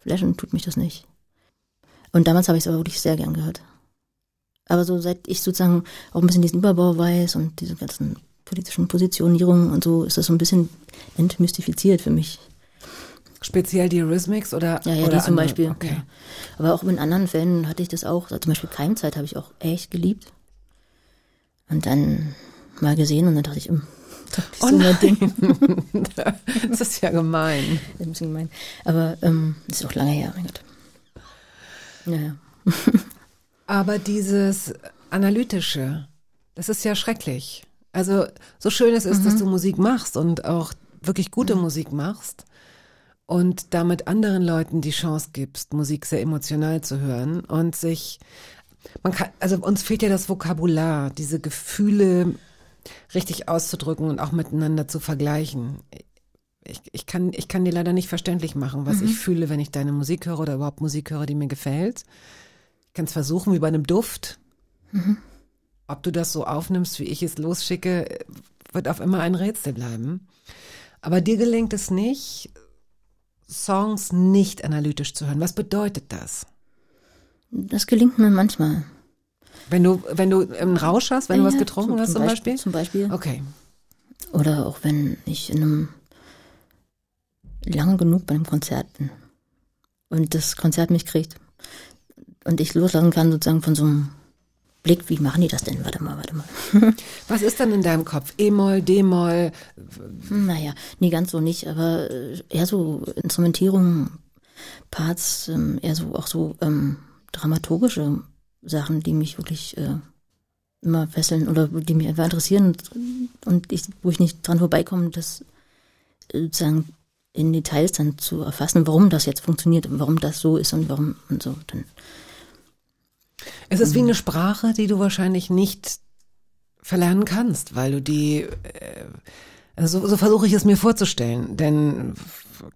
flashen tut mich das nicht. Und damals habe ich es aber wirklich sehr gern gehört. Aber so seit ich sozusagen auch ein bisschen diesen Überbau weiß und diese ganzen politischen Positionierungen und so, ist das so ein bisschen entmystifiziert für mich. Speziell die Eurythmics oder Ja, ja, oder die zum andere? Beispiel. Okay. Ja. Aber auch in anderen Fällen hatte ich das auch. Zum Beispiel Keimzeit habe ich auch echt geliebt. Und dann mal gesehen und dann dachte ich, hm, das ist Oh so mein Ding. das ist ja gemein. Ein bisschen gemein. Aber ähm, das ist auch lange her, mein Gott. Naja. Aber dieses Analytische, das ist ja schrecklich. Also so schön es ist, Mhm. dass du Musik machst und auch wirklich gute Musik machst und damit anderen Leuten die Chance gibst, Musik sehr emotional zu hören und sich, man kann, also uns fehlt ja das Vokabular, diese Gefühle richtig auszudrücken und auch miteinander zu vergleichen. Ich, ich, kann, ich kann dir leider nicht verständlich machen, was ich fühle, wenn ich deine Musik höre oder überhaupt Musik höre, die mir gefällt. Ich kann es versuchen, wie bei einem Duft. Ob du das so aufnimmst, wie ich es losschicke, wird auf immer ein Rätsel bleiben. Aber dir gelingt es nicht, Songs nicht analytisch zu hören. Was bedeutet das? Das gelingt mir manchmal. Wenn du, wenn du einen Rausch hast, wenn du was Ja, getrunken zum- hast zum zum Beispiel- Beispiel? zum Beispiel. Okay. Oder auch wenn ich in einem lange genug bei einem Konzert bin und das Konzert mich kriegt und ich loslassen kann sozusagen von so einem Blick, wie machen die das denn? Warte mal, warte mal. Was ist dann in deinem Kopf? E-Moll, D-Moll? Naja, nie ganz so nicht, aber äh, eher so Instrumentierung, Parts, ähm, eher so auch so ähm, dramaturgische Sachen, die mich wirklich äh, immer fesseln oder die mich einfach interessieren und, und ich, wo ich nicht dran vorbeikomme, das äh, sozusagen in Details dann zu erfassen, warum das jetzt funktioniert und warum das so ist und warum und so. Dann, Es ist wie eine Sprache, die du wahrscheinlich nicht verlernen kannst, weil du die, äh, also so, so versuche ich es mir vorzustellen, denn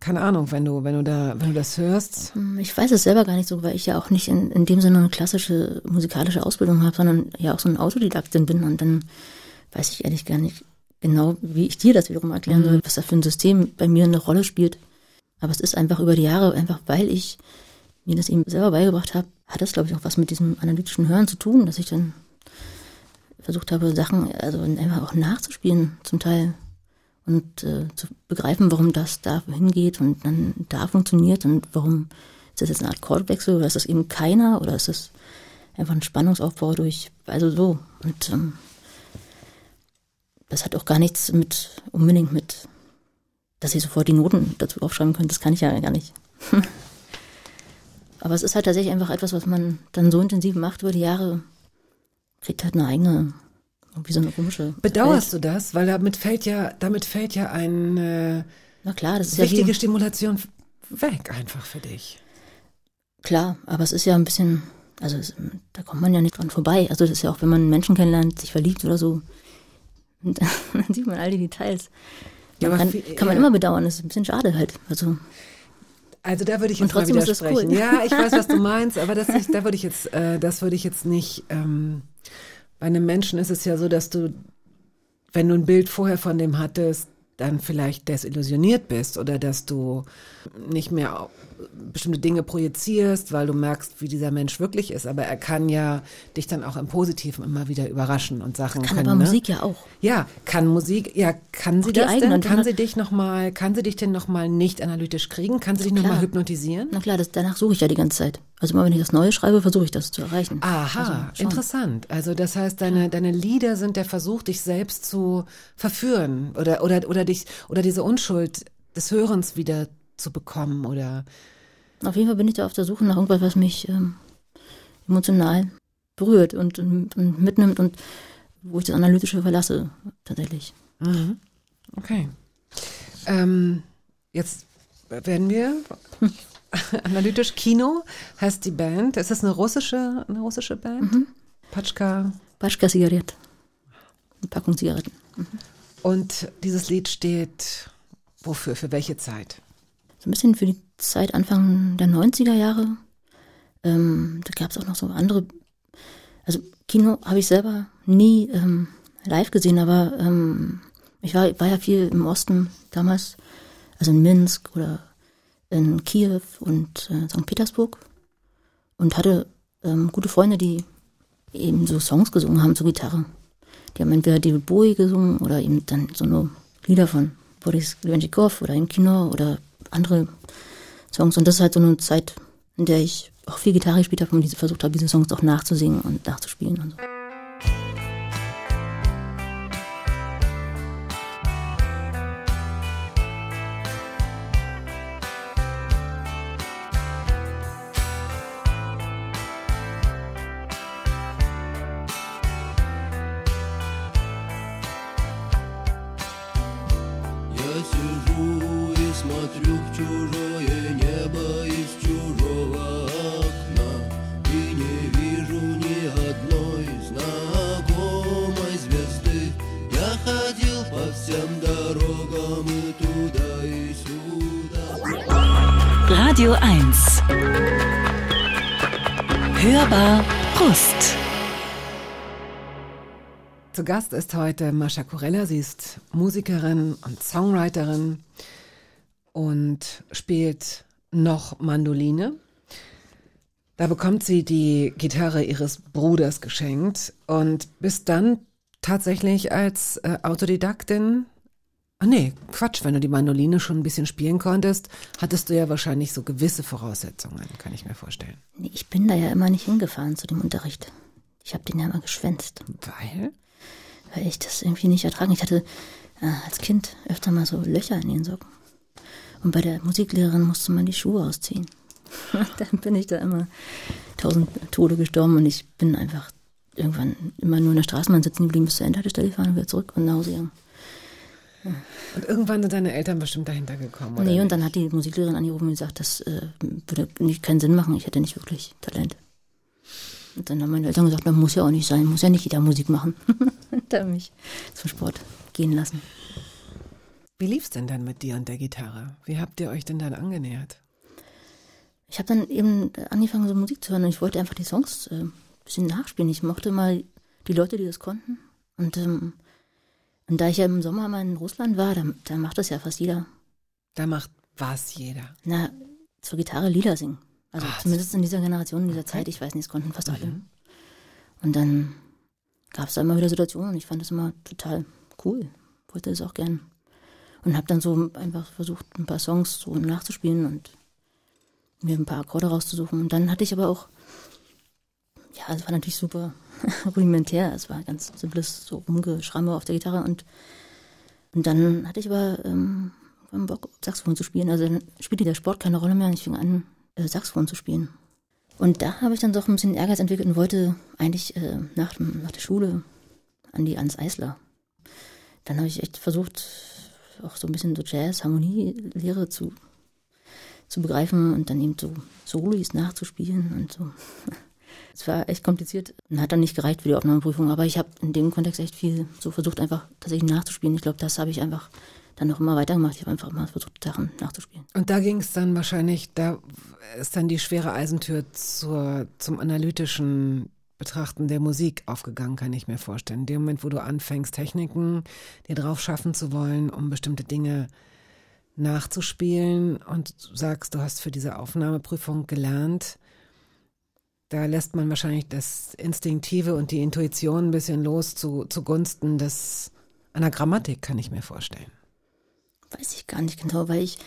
keine Ahnung, wenn du, wenn du da, wenn du das hörst, Hm, Ich weiß es selber gar nicht so, weil ich ja auch nicht in, in dem Sinne eine klassische musikalische Ausbildung habe, sondern ja auch so ein Autodidaktin bin. Und dann weiß ich ehrlich gar nicht genau, wie ich dir das wiederum erklären soll, was da für ein System bei mir eine Rolle spielt. Aber es ist einfach über die Jahre, einfach weil ich mir das eben selber beigebracht habe, hat das, glaube ich, auch was mit diesem analytischen Hören zu tun, dass ich dann versucht habe, Sachen also einfach auch nachzuspielen zum Teil und äh, zu begreifen, warum das da hingeht und dann da funktioniert und warum ist das jetzt eine Art Chordwechsel oder ist das eben keiner oder ist das einfach ein Spannungsaufbau durch, also so und ähm, das hat auch gar nichts mit unbedingt mit, dass ich sofort die Noten dazu aufschreiben könnte, das kann ich ja gar nicht. Aber es ist halt tatsächlich einfach etwas, was man dann so intensiv macht über die Jahre, kriegt halt eine eigene, irgendwie so eine komische. bedauerst Welt. du das, weil damit fällt ja, damit fällt ja eine Na klar, das ist wichtige ja Stimulation weg einfach für dich. Klar, aber es ist ja ein bisschen, also es, da kommt man ja nicht dran vorbei. Also das ist ja auch, wenn man einen Menschen kennenlernt, sich verliebt oder so, dann sieht man all die Details. Ja, Man kann, viel- kann man ja. immer bedauern, das ist ein bisschen schade halt. Also Also da würde ich jetzt mal widersprechen. cool. Ja, ich weiß, was du meinst, aber das ist, da würde ich jetzt, äh, das würde ich jetzt nicht. Ähm, bei einem Menschen ist es ja so, dass du, wenn du ein Bild vorher von dem hattest, dann vielleicht desillusioniert bist oder dass du nicht mehr bestimmte Dinge projizierst, weil du merkst, wie dieser Mensch wirklich ist. Aber er kann ja dich dann auch im Positiven immer wieder überraschen und Sachen kann können. aber ne? Musik ja auch. Ja, kann Musik, ja, kann sie Auch das denn? Kann sie dich noch mal, kann sie dich denn noch mal nicht analytisch kriegen? Kann sie dich noch Klar. mal hypnotisieren? Na klar, das, danach suche ich ja die ganze Zeit. Also immer wenn ich das Neue schreibe, versuche ich das zu erreichen. Aha, also, interessant. Also das heißt, deine, deine Lieder sind der Versuch, dich selbst zu verführen oder, oder, oder dich, oder diese Unschuld des Hörens wieder zu bekommen oder, Auf jeden Fall bin ich da auf der Suche nach irgendwas, was mich ähm, emotional berührt und, und, und mitnimmt und wo ich das Analytische verlasse, tatsächlich. mhm. okay. Ähm, jetzt werden wir analytisch Kino heißt die Band. Ist das eine russische, eine russische Band? Mhm. Patschka. Paschka Zigarette. Eine Packung Zigaretten. Und dieses Lied steht wofür? Für welche Zeit? So ein bisschen für die Zeit Anfang der 90er Jahre. Ähm, da gab es auch noch so andere. Also Kino habe ich selber nie ähm, live gesehen, aber ähm, ich war, war ja viel im Osten damals, also in Minsk oder in Kiew und äh, St. Petersburg und hatte ähm, gute Freunde, die eben so Songs gesungen haben zur Gitarre. Die haben entweder David Bowie gesungen oder eben dann so nur Lieder von Boris Levenchikov oder im Kino oder andere Songs. Und das ist halt so eine Zeit, in der ich auch viel Gitarre gespielt habe und versucht habe, diese Songs auch nachzusingen und nachzuspielen und so. Gast ist heute Mascha Corella. Sie ist Musikerin und Songwriterin und spielt noch Mandoline. Da bekommt sie die Gitarre ihres Bruders geschenkt und bist dann tatsächlich als äh, Autodidaktin. Ah nee, Quatsch, wenn du die Mandoline schon ein bisschen spielen konntest, hattest du ja wahrscheinlich so gewisse Voraussetzungen, kann ich mir vorstellen. Nee, ich bin da ja immer nicht hingefahren zu dem Unterricht. Ich habe den ja immer geschwänzt, Weil? Weil ich das irgendwie nicht ertragen. Ich hatte äh, als Kind öfter mal so Löcher in den Socken. Und bei der Musiklehrerin musste man die Schuhe ausziehen. Dann bin ich da immer tausend Tode gestorben und ich bin einfach irgendwann immer nur in der Straßenbahn sitzen geblieben, bis zur Endhaltestelle gefahren und wieder zurück und nach Hause gegangen. Und irgendwann sind deine Eltern bestimmt dahinter gekommen, oder? Nee, und nicht? dann hat die Musiklehrerin angerufen und gesagt, das äh, würde nicht, keinen Sinn machen, ich hätte nicht wirklich Talent. Und dann haben meine Eltern gesagt, man muss ja auch nicht sein, muss ja nicht jeder Musik machen. und haben mich zum Sport gehen lassen. Wie lief's denn dann mit dir und der Gitarre? Wie habt ihr euch denn dann angenähert? Ich habe dann eben angefangen, so Musik zu hören und ich wollte einfach die Songs äh, ein bisschen nachspielen. Ich mochte mal die Leute, die das konnten. Und, ähm, und da ich ja im Sommer mal in Russland war, da, da macht das ja fast jeder. Da macht was jeder. Na, zur Gitarre Lieder singen. Also Ah, zumindest in dieser Generation, in dieser Zeit, ich weiß nicht, es konnten fast alle. Und dann gab es da immer wieder Situationen und ich fand das immer total cool. Wollte das auch gern. Und habe dann so einfach versucht, ein paar Songs so nachzuspielen und mir ein paar Akkorde rauszusuchen. Und dann hatte ich aber auch, ja, es war natürlich super rudimentär. Es war ganz simples so Rumgeschramme auf der Gitarre und, und dann hatte ich aber ähm, Bock, Saxophon zu spielen. Also dann spielte der Sport keine Rolle mehr und ich fing an, äh, Saxophon zu spielen. Und da habe ich dann doch ein bisschen Ehrgeiz entwickelt und wollte eigentlich äh, nach, nach der Schule an die ans Eisler. Dann habe ich echt versucht, auch so ein bisschen so Jazz, Harmonielehre zu, zu begreifen und dann eben so Solis nachzuspielen und so. Es war echt kompliziert und hat dann nicht gereicht für die Aufnahmeprüfung, aber ich habe in dem Kontext echt viel so versucht, einfach tatsächlich nachzuspielen. Ich glaube, das habe ich einfach dann noch immer weitergemacht. Ich habe einfach mal versucht, Sachen nachzuspielen. Und da ging es dann wahrscheinlich, da ist dann die schwere Eisentür zur, zum analytischen Betrachten der Musik aufgegangen, kann ich mir vorstellen. In dem Moment, wo du anfängst, Techniken dir drauf schaffen zu wollen, um bestimmte Dinge nachzuspielen und sagst, du hast für diese Aufnahmeprüfung gelernt, da lässt man wahrscheinlich das Instinktive und die Intuition ein bisschen los zu, zugunsten des einer Grammatik, kann ich mir vorstellen. Weiß ich gar nicht genau, weil ich,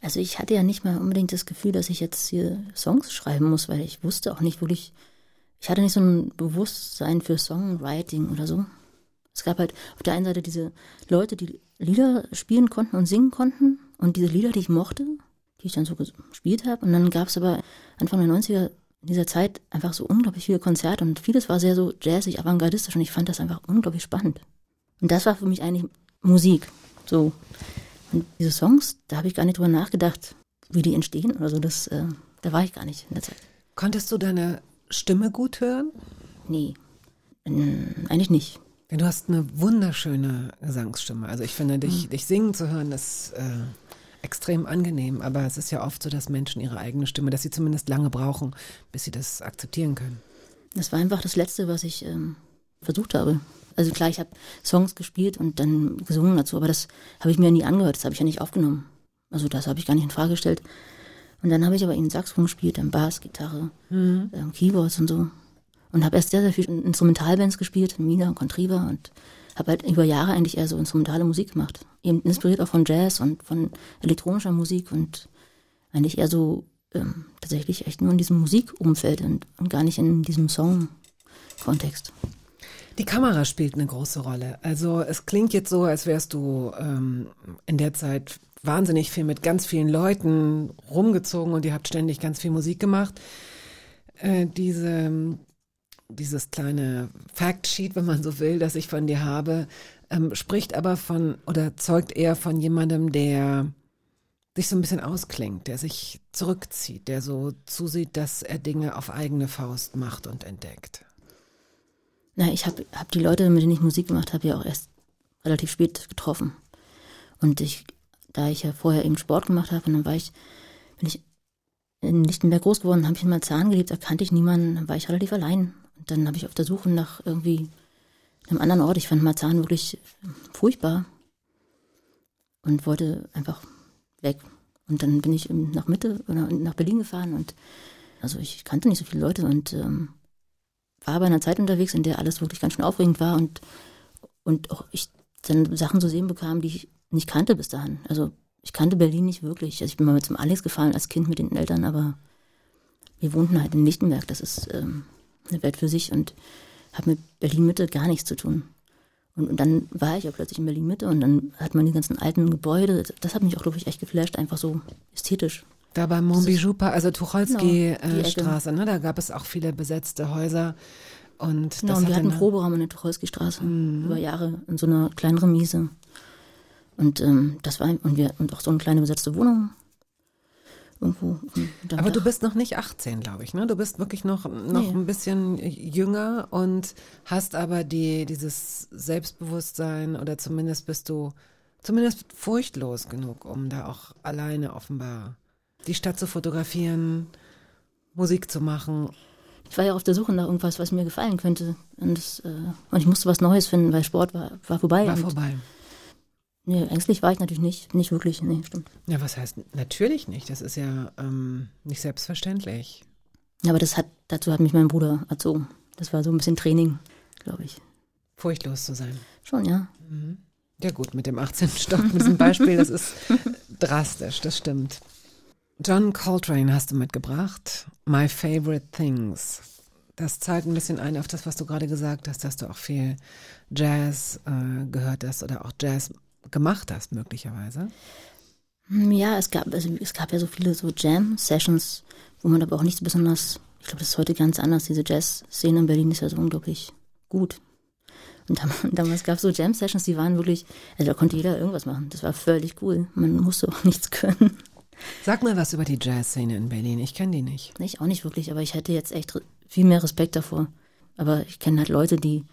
also ich hatte ja nicht mal unbedingt das Gefühl, dass ich jetzt hier Songs schreiben muss, weil ich wusste auch nicht wirklich, ich hatte nicht so ein Bewusstsein für Songwriting oder so. Es gab halt auf der einen Seite diese Leute, die Lieder spielen konnten und singen konnten und diese Lieder, die ich mochte, die ich dann so gespielt habe. Und dann gab es aber Anfang der 90er in dieser Zeit einfach so unglaublich viele Konzerte und vieles war sehr so jazzig, avantgardistisch und ich fand das einfach unglaublich spannend. Und das war für mich eigentlich Musik. So. Und diese Songs, da habe ich gar nicht drüber nachgedacht, wie die entstehen oder so. Das, äh, da war ich gar nicht in der Zeit. Konntest du deine Stimme gut hören? Nee. Ähm, eigentlich nicht. Ja, du hast eine wunderschöne Gesangsstimme. Also ich finde, dich, dich singen zu hören, ist äh, extrem angenehm. Aber es ist ja oft so, dass Menschen ihre eigene Stimme, dass sie zumindest lange brauchen, bis sie das akzeptieren können. Das war einfach das Letzte, was ich ähm, versucht habe. Also klar, ich habe Songs gespielt und dann gesungen dazu, aber das habe ich mir nie angehört, das habe ich ja nicht aufgenommen. Also das habe ich gar nicht in Frage gestellt. Und dann habe ich aber eben Saxophon gespielt, dann Bass, Gitarre, ähm, Keyboards und so. Und habe erst sehr, sehr viel in Instrumentalbands gespielt, Mina und Contriva und habe halt über Jahre eigentlich eher so instrumentale Musik gemacht. Eben inspiriert auch von Jazz und von elektronischer Musik und eigentlich eher so ähm, tatsächlich echt nur in diesem Musikumfeld und, und gar nicht in diesem Song-Kontext. Die Kamera spielt eine große Rolle. Also es klingt jetzt so, als wärst du ähm, in der Zeit wahnsinnig viel mit ganz vielen Leuten rumgezogen und ihr habt ständig ganz viel Musik gemacht. Äh, diese, dieses kleine Factsheet, wenn man so will, das ich von dir habe, ähm, spricht aber von oder zeugt eher von jemandem, der sich so ein bisschen ausklingt, der sich zurückzieht, der so zusieht, dass er Dinge auf eigene Faust macht und entdeckt. Na, ich habe hab die Leute, mit denen ich Musik gemacht habe, ja auch erst relativ spät getroffen. Und ich, da ich ja vorher eben Sport gemacht habe, und dann war ich, bin ich in Lichtenberg groß geworden, habe ich in Marzahn gelebt, da kannte ich niemanden, dann war ich relativ allein. Und dann habe ich auf der Suche nach irgendwie einem anderen Ort, ich fand Marzahn wirklich furchtbar und wollte einfach weg. Und dann bin ich nach Mitte oder nach Berlin gefahren und Also ich kannte nicht so viele Leute und ähm, war bei einer Zeit unterwegs, in der alles wirklich ganz schön aufregend war und, und auch ich dann Sachen zu sehen bekam, die ich nicht kannte bis dahin. Also ich kannte Berlin nicht wirklich. Also ich bin mal mit zum Alex gefahren als Kind mit den Eltern, aber wir wohnten halt in Lichtenberg. Das ist ähm, eine Welt für sich und hat mit Berlin Mitte gar nichts zu tun. Und, und dann war ich ja plötzlich in Berlin Mitte und dann hat man die ganzen alten Gebäude. Das hat mich auch, glaube ich, echt geflasht, einfach so ästhetisch. Da bei Montbijou, also Genau, Tucholsky-Straße, Ecke. ne, da gab es auch viele besetzte Häuser. Und Genau, das und wir hatte hatten Proberaum in der Tucholsky-Straße über Jahre in so einer kleinen Remise. Und ähm, das war und wir und auch so eine kleine besetzte Wohnung irgendwo. Aber du Dach. bist noch nicht 18, glaube ich, ne? Du bist wirklich noch, noch Nee. ein bisschen jünger und hast aber die, dieses Selbstbewusstsein oder zumindest bist du zumindest furchtlos genug, um da auch alleine offenbar die Stadt zu fotografieren, Musik zu machen. Ich war ja auf der Suche nach irgendwas, was mir gefallen könnte. Und, das, äh, und ich musste was Neues finden, weil Sport war, war vorbei. War vorbei. Nee, ängstlich war ich natürlich nicht. Nicht wirklich, nee, stimmt. Ja, was heißt natürlich nicht? Das ist ja ähm, nicht selbstverständlich. Ja, aber das hat, dazu hat mich mein Bruder erzogen. Das war so ein bisschen Training, glaube ich. Furchtlos zu sein. Schon, ja. Ja gut, mit dem 18. Stock, mit diesem Beispiel, das ist drastisch, das stimmt. John Coltrane hast du mitgebracht. My Favorite Things. Das zahlt ein bisschen ein auf das, was du gerade gesagt hast, dass du auch viel Jazz äh, gehört hast oder auch Jazz gemacht hast, möglicherweise. Hm, Ja, es gab, also es gab ja so viele so Jam-Sessions, wo man aber auch nichts besonders, ich glaube, das ist heute ganz anders. Diese Jazz-Szene in Berlin ist ja so unglaublich gut. Und dam- damals gab es so Jam-Sessions, die waren wirklich, also da konnte jeder irgendwas machen. Das war völlig cool. Man musste auch nichts können. Sag mal was über die Jazzszene in Berlin. Ich kenne die nicht. Ich auch nicht wirklich, aber ich hätte jetzt echt viel mehr Respekt davor. Aber ich kenne halt Leute, die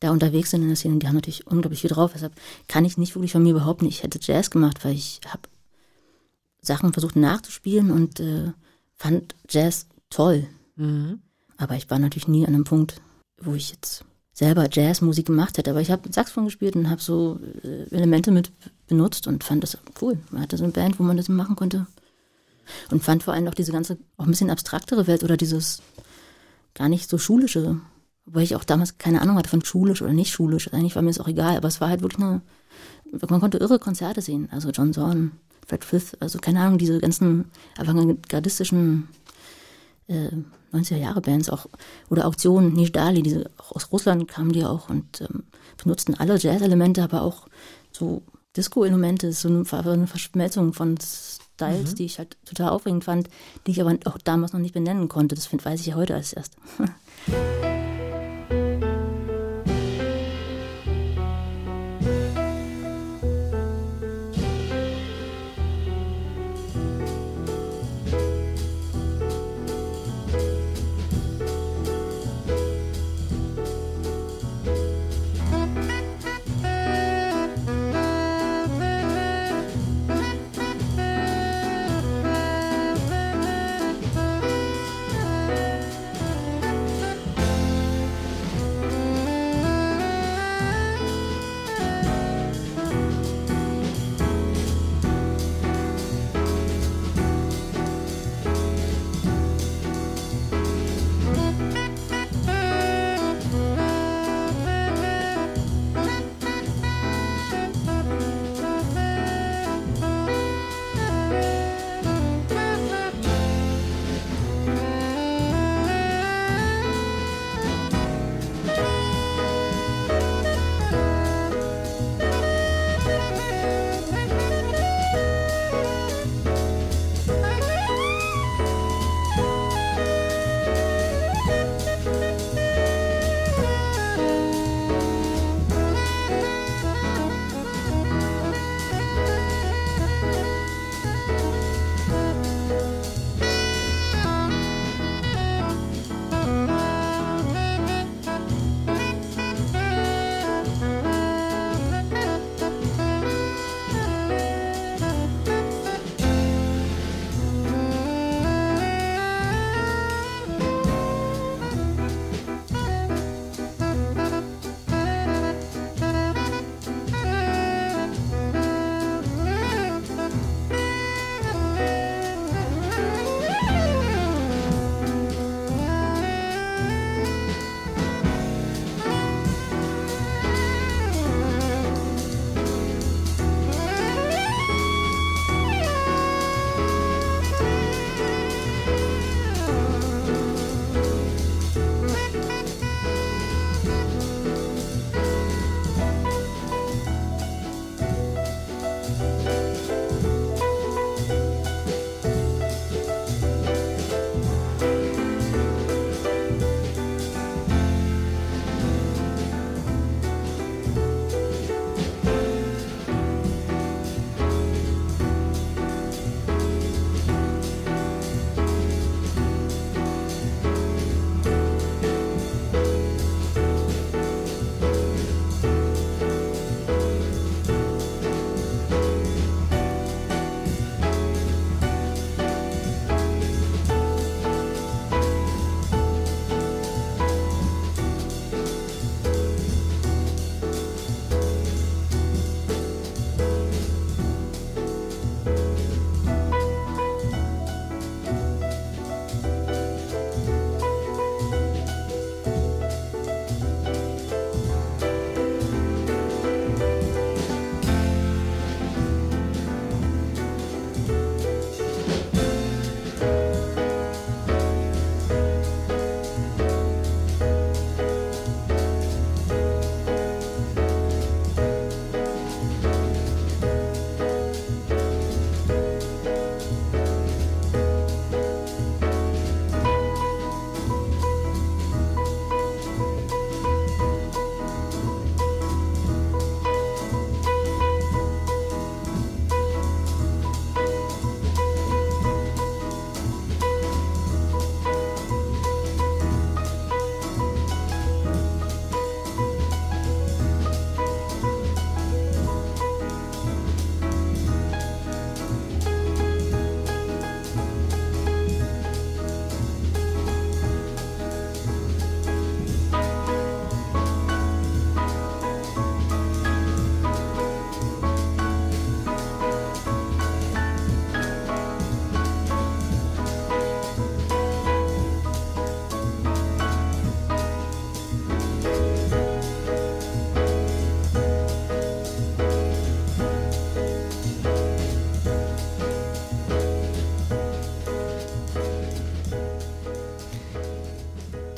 da unterwegs sind in der Szene, und die haben natürlich unglaublich viel drauf. Deshalb kann ich nicht wirklich von mir behaupten, ich hätte Jazz gemacht, weil ich habe Sachen versucht nachzuspielen und äh, fand Jazz toll. Aber ich war natürlich nie an einem Punkt, wo ich jetzt selber Jazzmusik gemacht hätte. Aber ich habe Saxophon gespielt und habe so äh, Elemente mit benutzt und fand das cool. Man hatte so eine Band, wo man das machen konnte. Und fand vor allem auch diese ganze, auch ein bisschen abstraktere Welt oder dieses gar nicht so schulische, wobei ich auch damals keine Ahnung hatte von schulisch oder nicht schulisch. Eigentlich war mir das auch egal, aber es war halt wirklich eine, man konnte irre Konzerte sehen. Also John Zorn, Fred Frith, also keine Ahnung, diese ganzen avantgardistischen äh, 90er Jahre Bands auch oder Auktionen, Nish Dali, diese auch aus Russland kamen die auch und ähm, benutzten alle Jazz-Elemente, aber auch so Disco-Elemente, so eine, eine Verschmelzung von Styles, die ich halt total aufregend fand, die ich aber auch damals noch nicht benennen konnte. Das find, weiß ich ja heute als erst.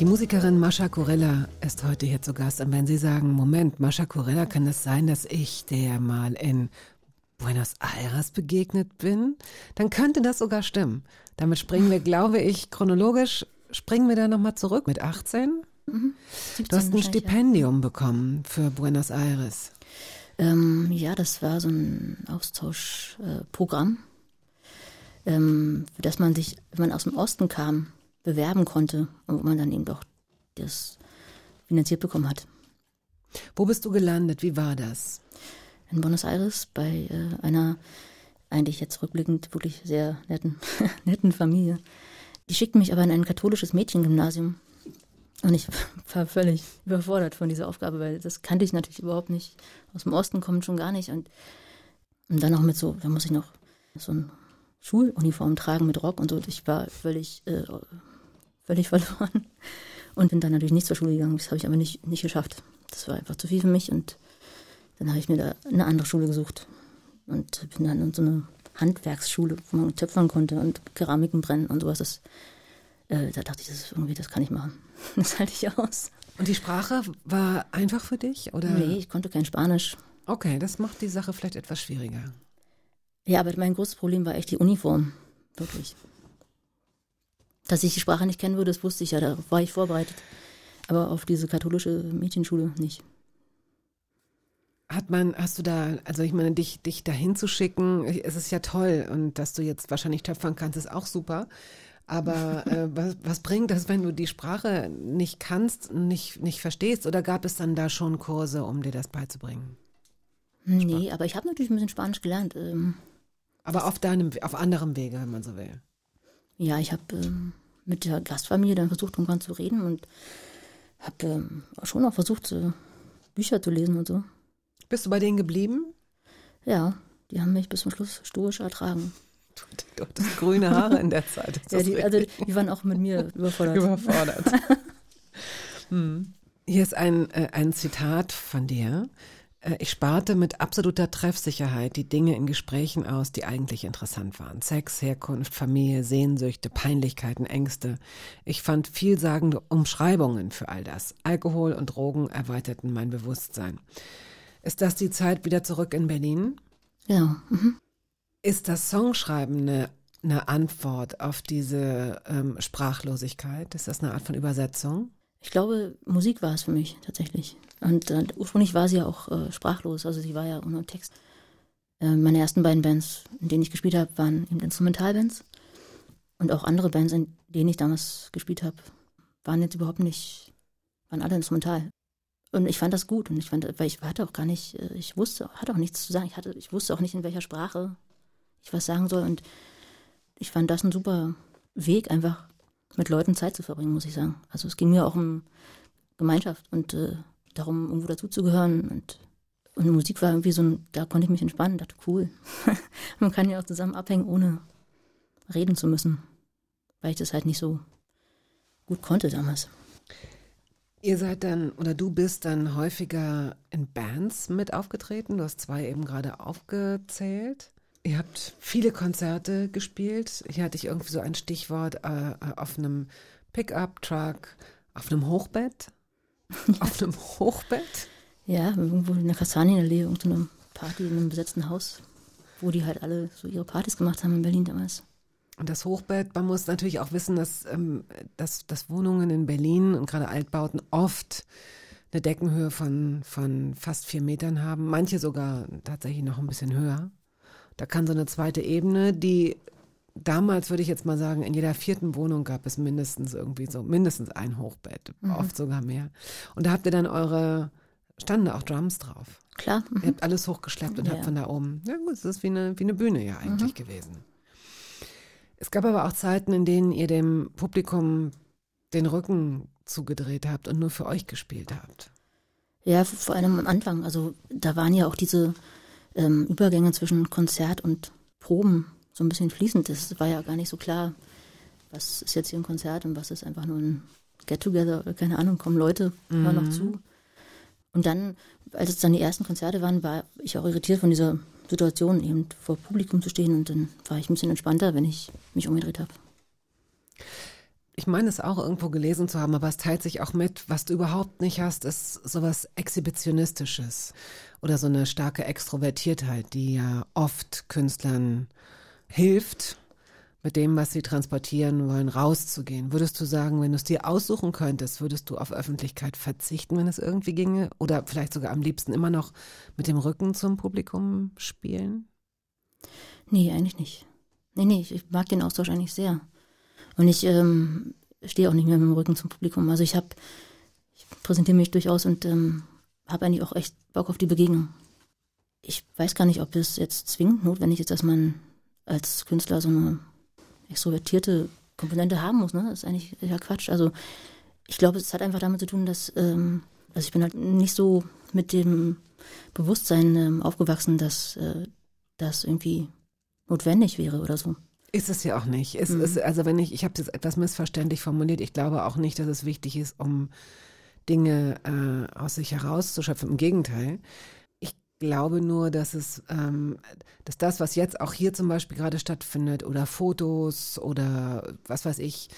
Die Musikerin Mascha Corella ist heute hier zu Gast. Und wenn Sie sagen, Moment, Mascha Corella, kann es sein, dass ich der mal in Buenos Aires begegnet bin? Dann könnte das sogar stimmen. Damit springen wir, glaube ich, chronologisch, springen wir da nochmal zurück mit 18. Du hast ein 17 wahrscheinlich, ja. Stipendium bekommen für Buenos Aires. Ähm, ja, das war so ein Austauschprogramm, äh, ähm, für das man sich, wenn man aus dem Osten kam, bewerben konnte und wo man dann eben doch das finanziert bekommen hat. Wo bist du gelandet? Wie war das? In Buenos Aires bei äh, einer eigentlich jetzt rückblickend wirklich sehr netten, netten Familie. Die schickten mich aber in ein katholisches Mädchengymnasium. Und ich war völlig überfordert von dieser Aufgabe, weil das kannte ich natürlich überhaupt nicht. Aus dem Osten kommen schon gar nicht. Und, und dann noch mit so, da muss ich noch so ein Schuluniform tragen mit Rock und so. Ich war völlig, äh, völlig verloren. Und bin dann natürlich nicht zur Schule gegangen. Das habe ich aber nicht, nicht geschafft. Das war einfach zu viel für mich. Und dann habe ich mir da eine andere Schule gesucht. Und bin dann in so eine Handwerksschule, wo man töpfern konnte und Keramiken brennen und sowas. Das, äh, da dachte ich, das ist irgendwie, das kann ich machen. Das halte ich aus. Und die Sprache war einfach für dich? Oder? Nee, ich konnte kein Spanisch. Okay, das macht die Sache vielleicht etwas schwieriger. Ja, aber mein großes Problem war echt die Uniform. Wirklich. Dass ich die Sprache nicht kennen würde, das wusste ich ja, da war ich vorbereitet. Aber auf diese katholische Mädchenschule nicht. Hat man, hast du da, also ich meine, dich, dich dahin zu schicken, es ist ja toll und dass du jetzt wahrscheinlich töpfern kannst, ist auch super. Aber äh, was, was bringt das, wenn du die Sprache nicht kannst, nicht, nicht verstehst? Oder gab es dann da schon Kurse, um dir das beizubringen? Nee, aber ich habe natürlich ein bisschen Spanisch gelernt. Ähm, Aber auf deinem, auf anderem Wege, wenn man so will. Ja, ich habe ähm, mit der Gastfamilie dann versucht, irgendwann zu reden und habe ähm, schon auch versucht, äh, Bücher zu lesen und so. Bist du bei denen geblieben? Ja, die haben mich bis zum Schluss stoisch ertragen. Du, hattest grüne Haare in der Zeit. Ja, die, also die waren auch mit mir überfordert. überfordert. hm. Hier ist ein, äh, ein Zitat von dir. Äh, Ich sparte mit absoluter Treffsicherheit die Dinge in Gesprächen aus, die eigentlich interessant waren. Sex, Herkunft, Familie, Sehnsüchte, Peinlichkeiten, Ängste. Ich fand vielsagende Umschreibungen für all das. Alkohol und Drogen erweiterten mein Bewusstsein. Ist das die Zeit wieder zurück in Berlin? Genau. Mhm. Ist das Songschreiben eine, eine Antwort auf diese ähm, Sprachlosigkeit? Ist das eine Art von Übersetzung? Ich glaube, Musik war es für mich tatsächlich. Und äh, ursprünglich war sie ja auch äh, sprachlos, also sie war ja ohne Text. Äh, meine ersten beiden Bands, in denen ich gespielt habe, waren eben Instrumentalbands. Und auch andere Bands, in denen ich damals gespielt habe, waren jetzt überhaupt nicht, waren alle instrumental. Und ich fand das gut und ich fand, weil ich hatte auch gar nicht, äh, ich wusste, hatte auch nichts zu sagen. Ich hatte, ich wusste auch nicht, in welcher Sprache ich was sagen soll. Und ich fand das ein super Weg, einfach mit Leuten Zeit zu verbringen, muss ich sagen. Also es ging mir auch um Gemeinschaft und äh, darum, irgendwo dazuzugehören. Und, und Musik war irgendwie so ein, da konnte ich mich entspannen, dachte, cool. Man kann ja auch zusammen abhängen, ohne reden zu müssen. Weil ich das halt nicht so gut konnte damals. Ihr seid dann, oder du bist dann häufiger in Bands mit aufgetreten. Du hast zwei eben gerade aufgezählt. Ihr habt viele Konzerte gespielt. Hier hatte ich irgendwie so ein Stichwort äh, auf einem Pickup-Truck, auf einem Hochbett. auf einem Hochbett. Ja, irgendwo in der Kastanienallee, irgendeine Party in einem besetzten Haus, wo die halt alle so ihre Partys gemacht haben in Berlin damals. Und das Hochbett, man muss natürlich auch wissen, dass, ähm, dass, dass Wohnungen in Berlin und gerade Altbauten oft eine Deckenhöhe von, von fast vier Metern haben, manche sogar tatsächlich noch ein bisschen höher. Da kann so eine zweite Ebene, die damals würde ich jetzt mal sagen, in jeder vierten Wohnung gab es mindestens irgendwie so, mindestens ein Hochbett, oft sogar mehr. Und da habt ihr dann eure, standen da auch Drums drauf. Klar. Ihr Mhm. habt alles hochgeschleppt und Ja. habt von da oben, ja gut, es ist wie eine, wie eine Bühne ja eigentlich gewesen. Es gab aber auch Zeiten, in denen ihr dem Publikum den Rücken zugedreht habt und nur für euch gespielt habt. Ja, vor allem am Anfang. Also da waren ja auch diese ähm, Übergänge zwischen Konzert und Proben so ein bisschen fließend. Das war ja gar nicht so klar, was ist jetzt hier ein Konzert und was ist einfach nur ein Get-Together oder keine Ahnung, kommen Leute, hören noch zu. Und dann, als es dann die ersten Konzerte waren, war ich auch irritiert von dieser Situation, eben vor Publikum zu stehen und dann war ich ein bisschen entspannter, wenn ich mich umgedreht habe. Ich meine es auch irgendwo gelesen zu haben, aber es teilt sich auch mit, was du überhaupt nicht hast, ist sowas Exhibitionistisches oder so eine starke Extrovertiertheit, die ja oft Künstlern hilft, mit dem, was sie transportieren wollen, rauszugehen. Würdest du sagen, wenn du es dir aussuchen könntest, würdest du auf Öffentlichkeit verzichten, wenn es irgendwie ginge? Oder vielleicht sogar am liebsten immer noch mit dem Rücken zum Publikum spielen? Nee, eigentlich nicht. Nee, nee, ich, mag den Austausch eigentlich sehr. Und ich ähm, stehe auch nicht mehr mit dem Rücken zum Publikum. Also ich habe, ich präsentiere mich durchaus und ähm, habe eigentlich auch echt Bock auf die Begegnung. Ich weiß gar nicht, ob es jetzt zwingend notwendig ist, dass man als Künstler so eine extrovertierte Komponente haben muss. Ne? Das ist eigentlich ja Quatsch. Also ich glaube, es hat einfach damit zu tun, dass ähm, also ich bin halt nicht so mit dem Bewusstsein ähm, aufgewachsen, dass äh, das irgendwie notwendig wäre oder so. Ist es ja auch nicht. Es ist, also wenn ich, ich habe es jetzt etwas missverständlich formuliert, ich glaube auch nicht, dass es wichtig ist, um Dinge äh, aus sich herauszuschöpfen. Im Gegenteil. Ich glaube nur, dass es, ähm, dass das, was jetzt auch hier zum Beispiel gerade stattfindet, oder Fotos oder was weiß ich,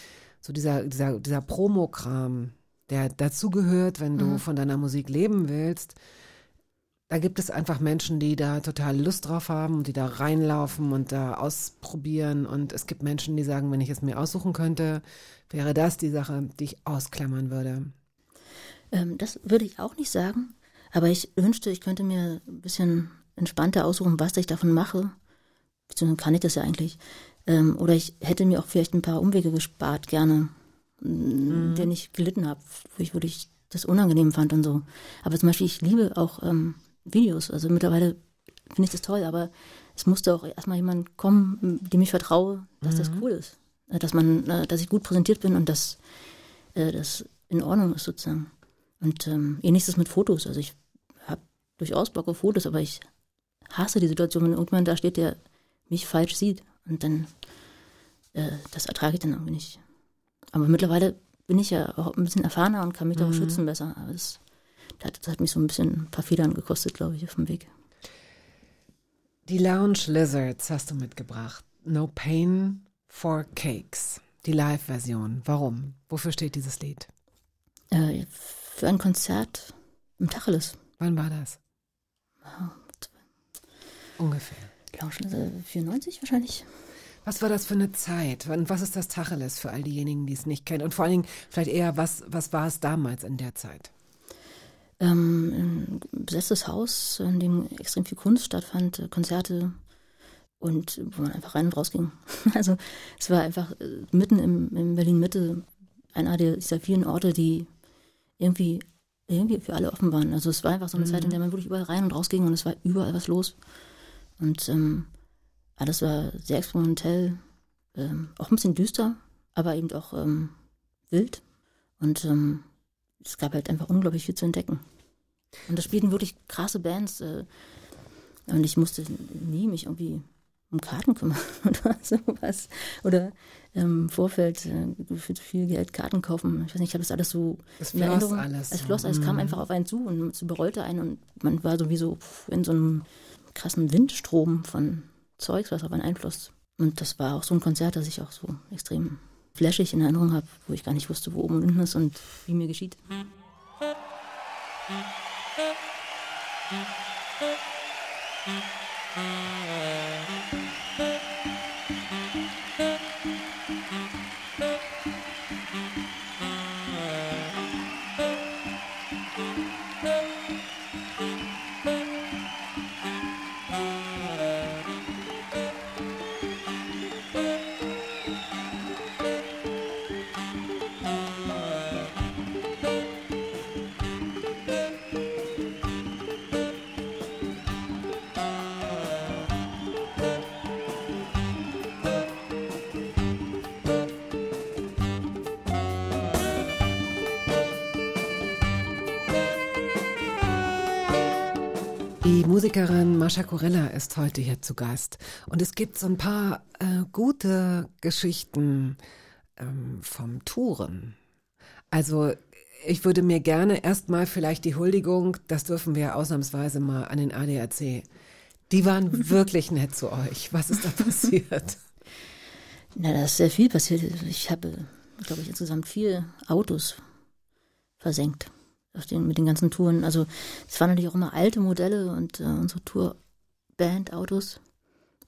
so dieser, dieser, dieser Promokram, der dazugehört, wenn du von deiner Musik leben willst, da gibt es einfach Menschen, die da total Lust drauf haben und die da reinlaufen und da ausprobieren. Und es gibt Menschen, die sagen, wenn ich es mir aussuchen könnte, wäre das die Sache, die ich ausklammern würde. Ähm, das würde ich auch nicht sagen. Aber ich wünschte, ich könnte mir ein bisschen entspannter aussuchen, was ich davon mache. Beziehungsweise kann ich das ja eigentlich. Ähm, oder ich hätte mir auch vielleicht ein paar Umwege gespart, gerne, mhm. denen ich gelitten habe, wo ich wirklich das unangenehm fand und so. Aber zum Beispiel, ich liebe auch ähm, Videos. Also mittlerweile finde ich das toll, aber es musste auch erstmal jemand kommen, dem ich vertraue, dass das cool ist. Äh, Dass man, äh, dass ich gut präsentiert bin und dass äh, das in Ordnung ist sozusagen. Und ähm, ähnliches mit Fotos. Also ich habe durchaus Bock auf Fotos, aber ich hasse die Situation, wenn irgendjemand da steht, der mich falsch sieht. Und dann, äh, das ertrage ich dann irgendwie nicht. Aber mittlerweile bin ich ja auch ein bisschen erfahrener und kann mich da auch schützen besser. Aber das, das, hat, mich so ein bisschen ein paar Federn gekostet, glaube ich, auf dem Weg. Die Lounge Lizards hast du mitgebracht. No Pain for Cakes. Die Live-Version. Warum? Wofür steht dieses Lied? Äh, für ein Konzert im Tacheles. Wann war das? Ungefähr. Lounge 94 wahrscheinlich. Was war das für eine Zeit? Und was ist das Tacheles für all diejenigen, die es nicht kennen? Und vor allen Dingen vielleicht eher, was, was war es damals in der Zeit? Ähm, ein besetztes Haus, in dem extrem viel Kunst stattfand, äh, Konzerte und wo man einfach rein und raus ging. Also es war einfach äh, mitten im, in Berlin-Mitte einer dieser vielen Orte, die irgendwie, irgendwie für alle offen waren. Also es war einfach so eine Zeit, in der man wirklich überall rein und raus ging und es war überall was los. Und ähm, alles war sehr experimentell, ähm, auch ein bisschen düster, aber eben auch ähm, wild. Und ähm, es gab halt einfach unglaublich viel zu entdecken. Und da spielten wirklich krasse Bands. Äh, und ich musste nie mich irgendwie um Karten kümmern oder sowas. Oder ähm, im Vorfeld äh, für viel Geld Karten kaufen. Ich weiß nicht, ich habe das alles so Es in floss Erinnerung. alles Es floss, es kam einfach auf einen zu und es überrollte einen und man war sowieso in so einem krassen Windstrom von Zeugs, was auf einen einfloss. Und das war auch so ein Konzert, das ich auch so extrem flashig in Erinnerung habe, wo ich gar nicht wusste, wo oben und unten ist und wie mir geschieht. Die Musikerin Mascha Corella ist heute hier zu Gast. Und es gibt so ein paar äh, gute Geschichten ähm, vom Touren. Also ich würde mir gerne erstmal vielleicht die Huldigung, das dürfen wir ausnahmsweise mal an den ADAC. Die waren wirklich nett zu euch. Was ist da passiert? Na, da ist sehr viel passiert. Ich habe glaube ich, insgesamt vier Autos versenkt. Auf den, mit den ganzen Touren. Also es waren natürlich auch immer alte Modelle und äh, unsere Tourband-Autos.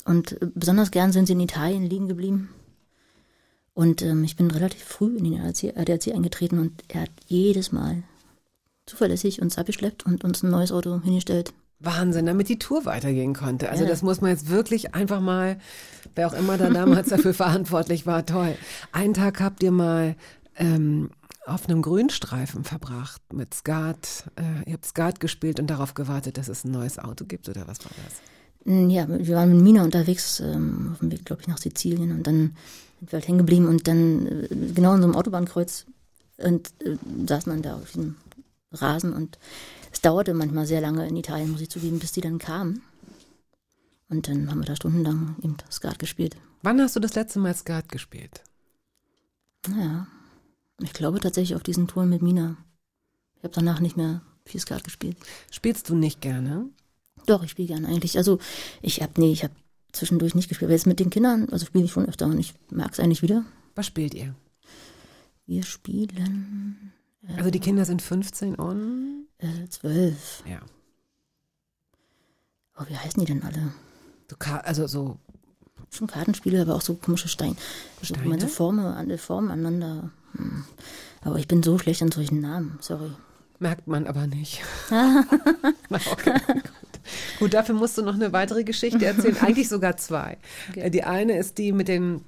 Und äh, besonders gern sind sie in Italien liegen geblieben. Und ähm, ich bin relativ früh in den ADAC, ADAC eingetreten und er hat jedes Mal zuverlässig uns abgeschleppt und uns ein neues Auto hingestellt. Wahnsinn, damit die Tour weitergehen konnte. Also Ja. das muss man jetzt wirklich einfach mal, wer auch immer da damals dafür verantwortlich war, toll. Einen Tag habt ihr mal ähm, auf einem Grünstreifen verbracht mit Skat. Äh, ihr habt Skat gespielt und darauf gewartet, dass es ein neues Auto gibt oder was war das? Mm, Ja, wir waren mit Mina unterwegs, ähm, auf dem Weg, glaube ich, nach Sizilien und dann sind wir halt hängen geblieben und dann äh, genau in so einem Autobahnkreuz und äh, saßen dann da auf diesem Rasen und es dauerte manchmal sehr lange in Italien, muss ich zugeben, bis die dann kamen. Und dann haben wir da stundenlang eben Skat gespielt. Wann hast du das letzte Mal Skat gespielt? Naja, ich glaube tatsächlich auf diesen Touren mit Mina. Ich habe danach nicht mehr viel Skat gespielt. Spielst du nicht gerne? Doch, ich spiele gerne eigentlich. Also ich habe, nee, ich habe zwischendurch nicht gespielt. Aber jetzt mit den Kindern, also spiele ich schon öfter und ich mag es eigentlich wieder. Was spielt ihr? Wir spielen Also die Kinder sind 15 und äh, zwölf. ja. Oh, wie heißen die denn alle? Ka- also so Schon Kartenspiele, aber auch so komische Steine. Also, wo man so Steine? Formen, Formen aneinander. Aber ich bin so schlecht an solchen Namen, sorry. merkt man aber nicht. Okay, gut. gut, dafür musst du noch eine weitere Geschichte erzählen, eigentlich sogar zwei. Äh, Die eine ist die mit den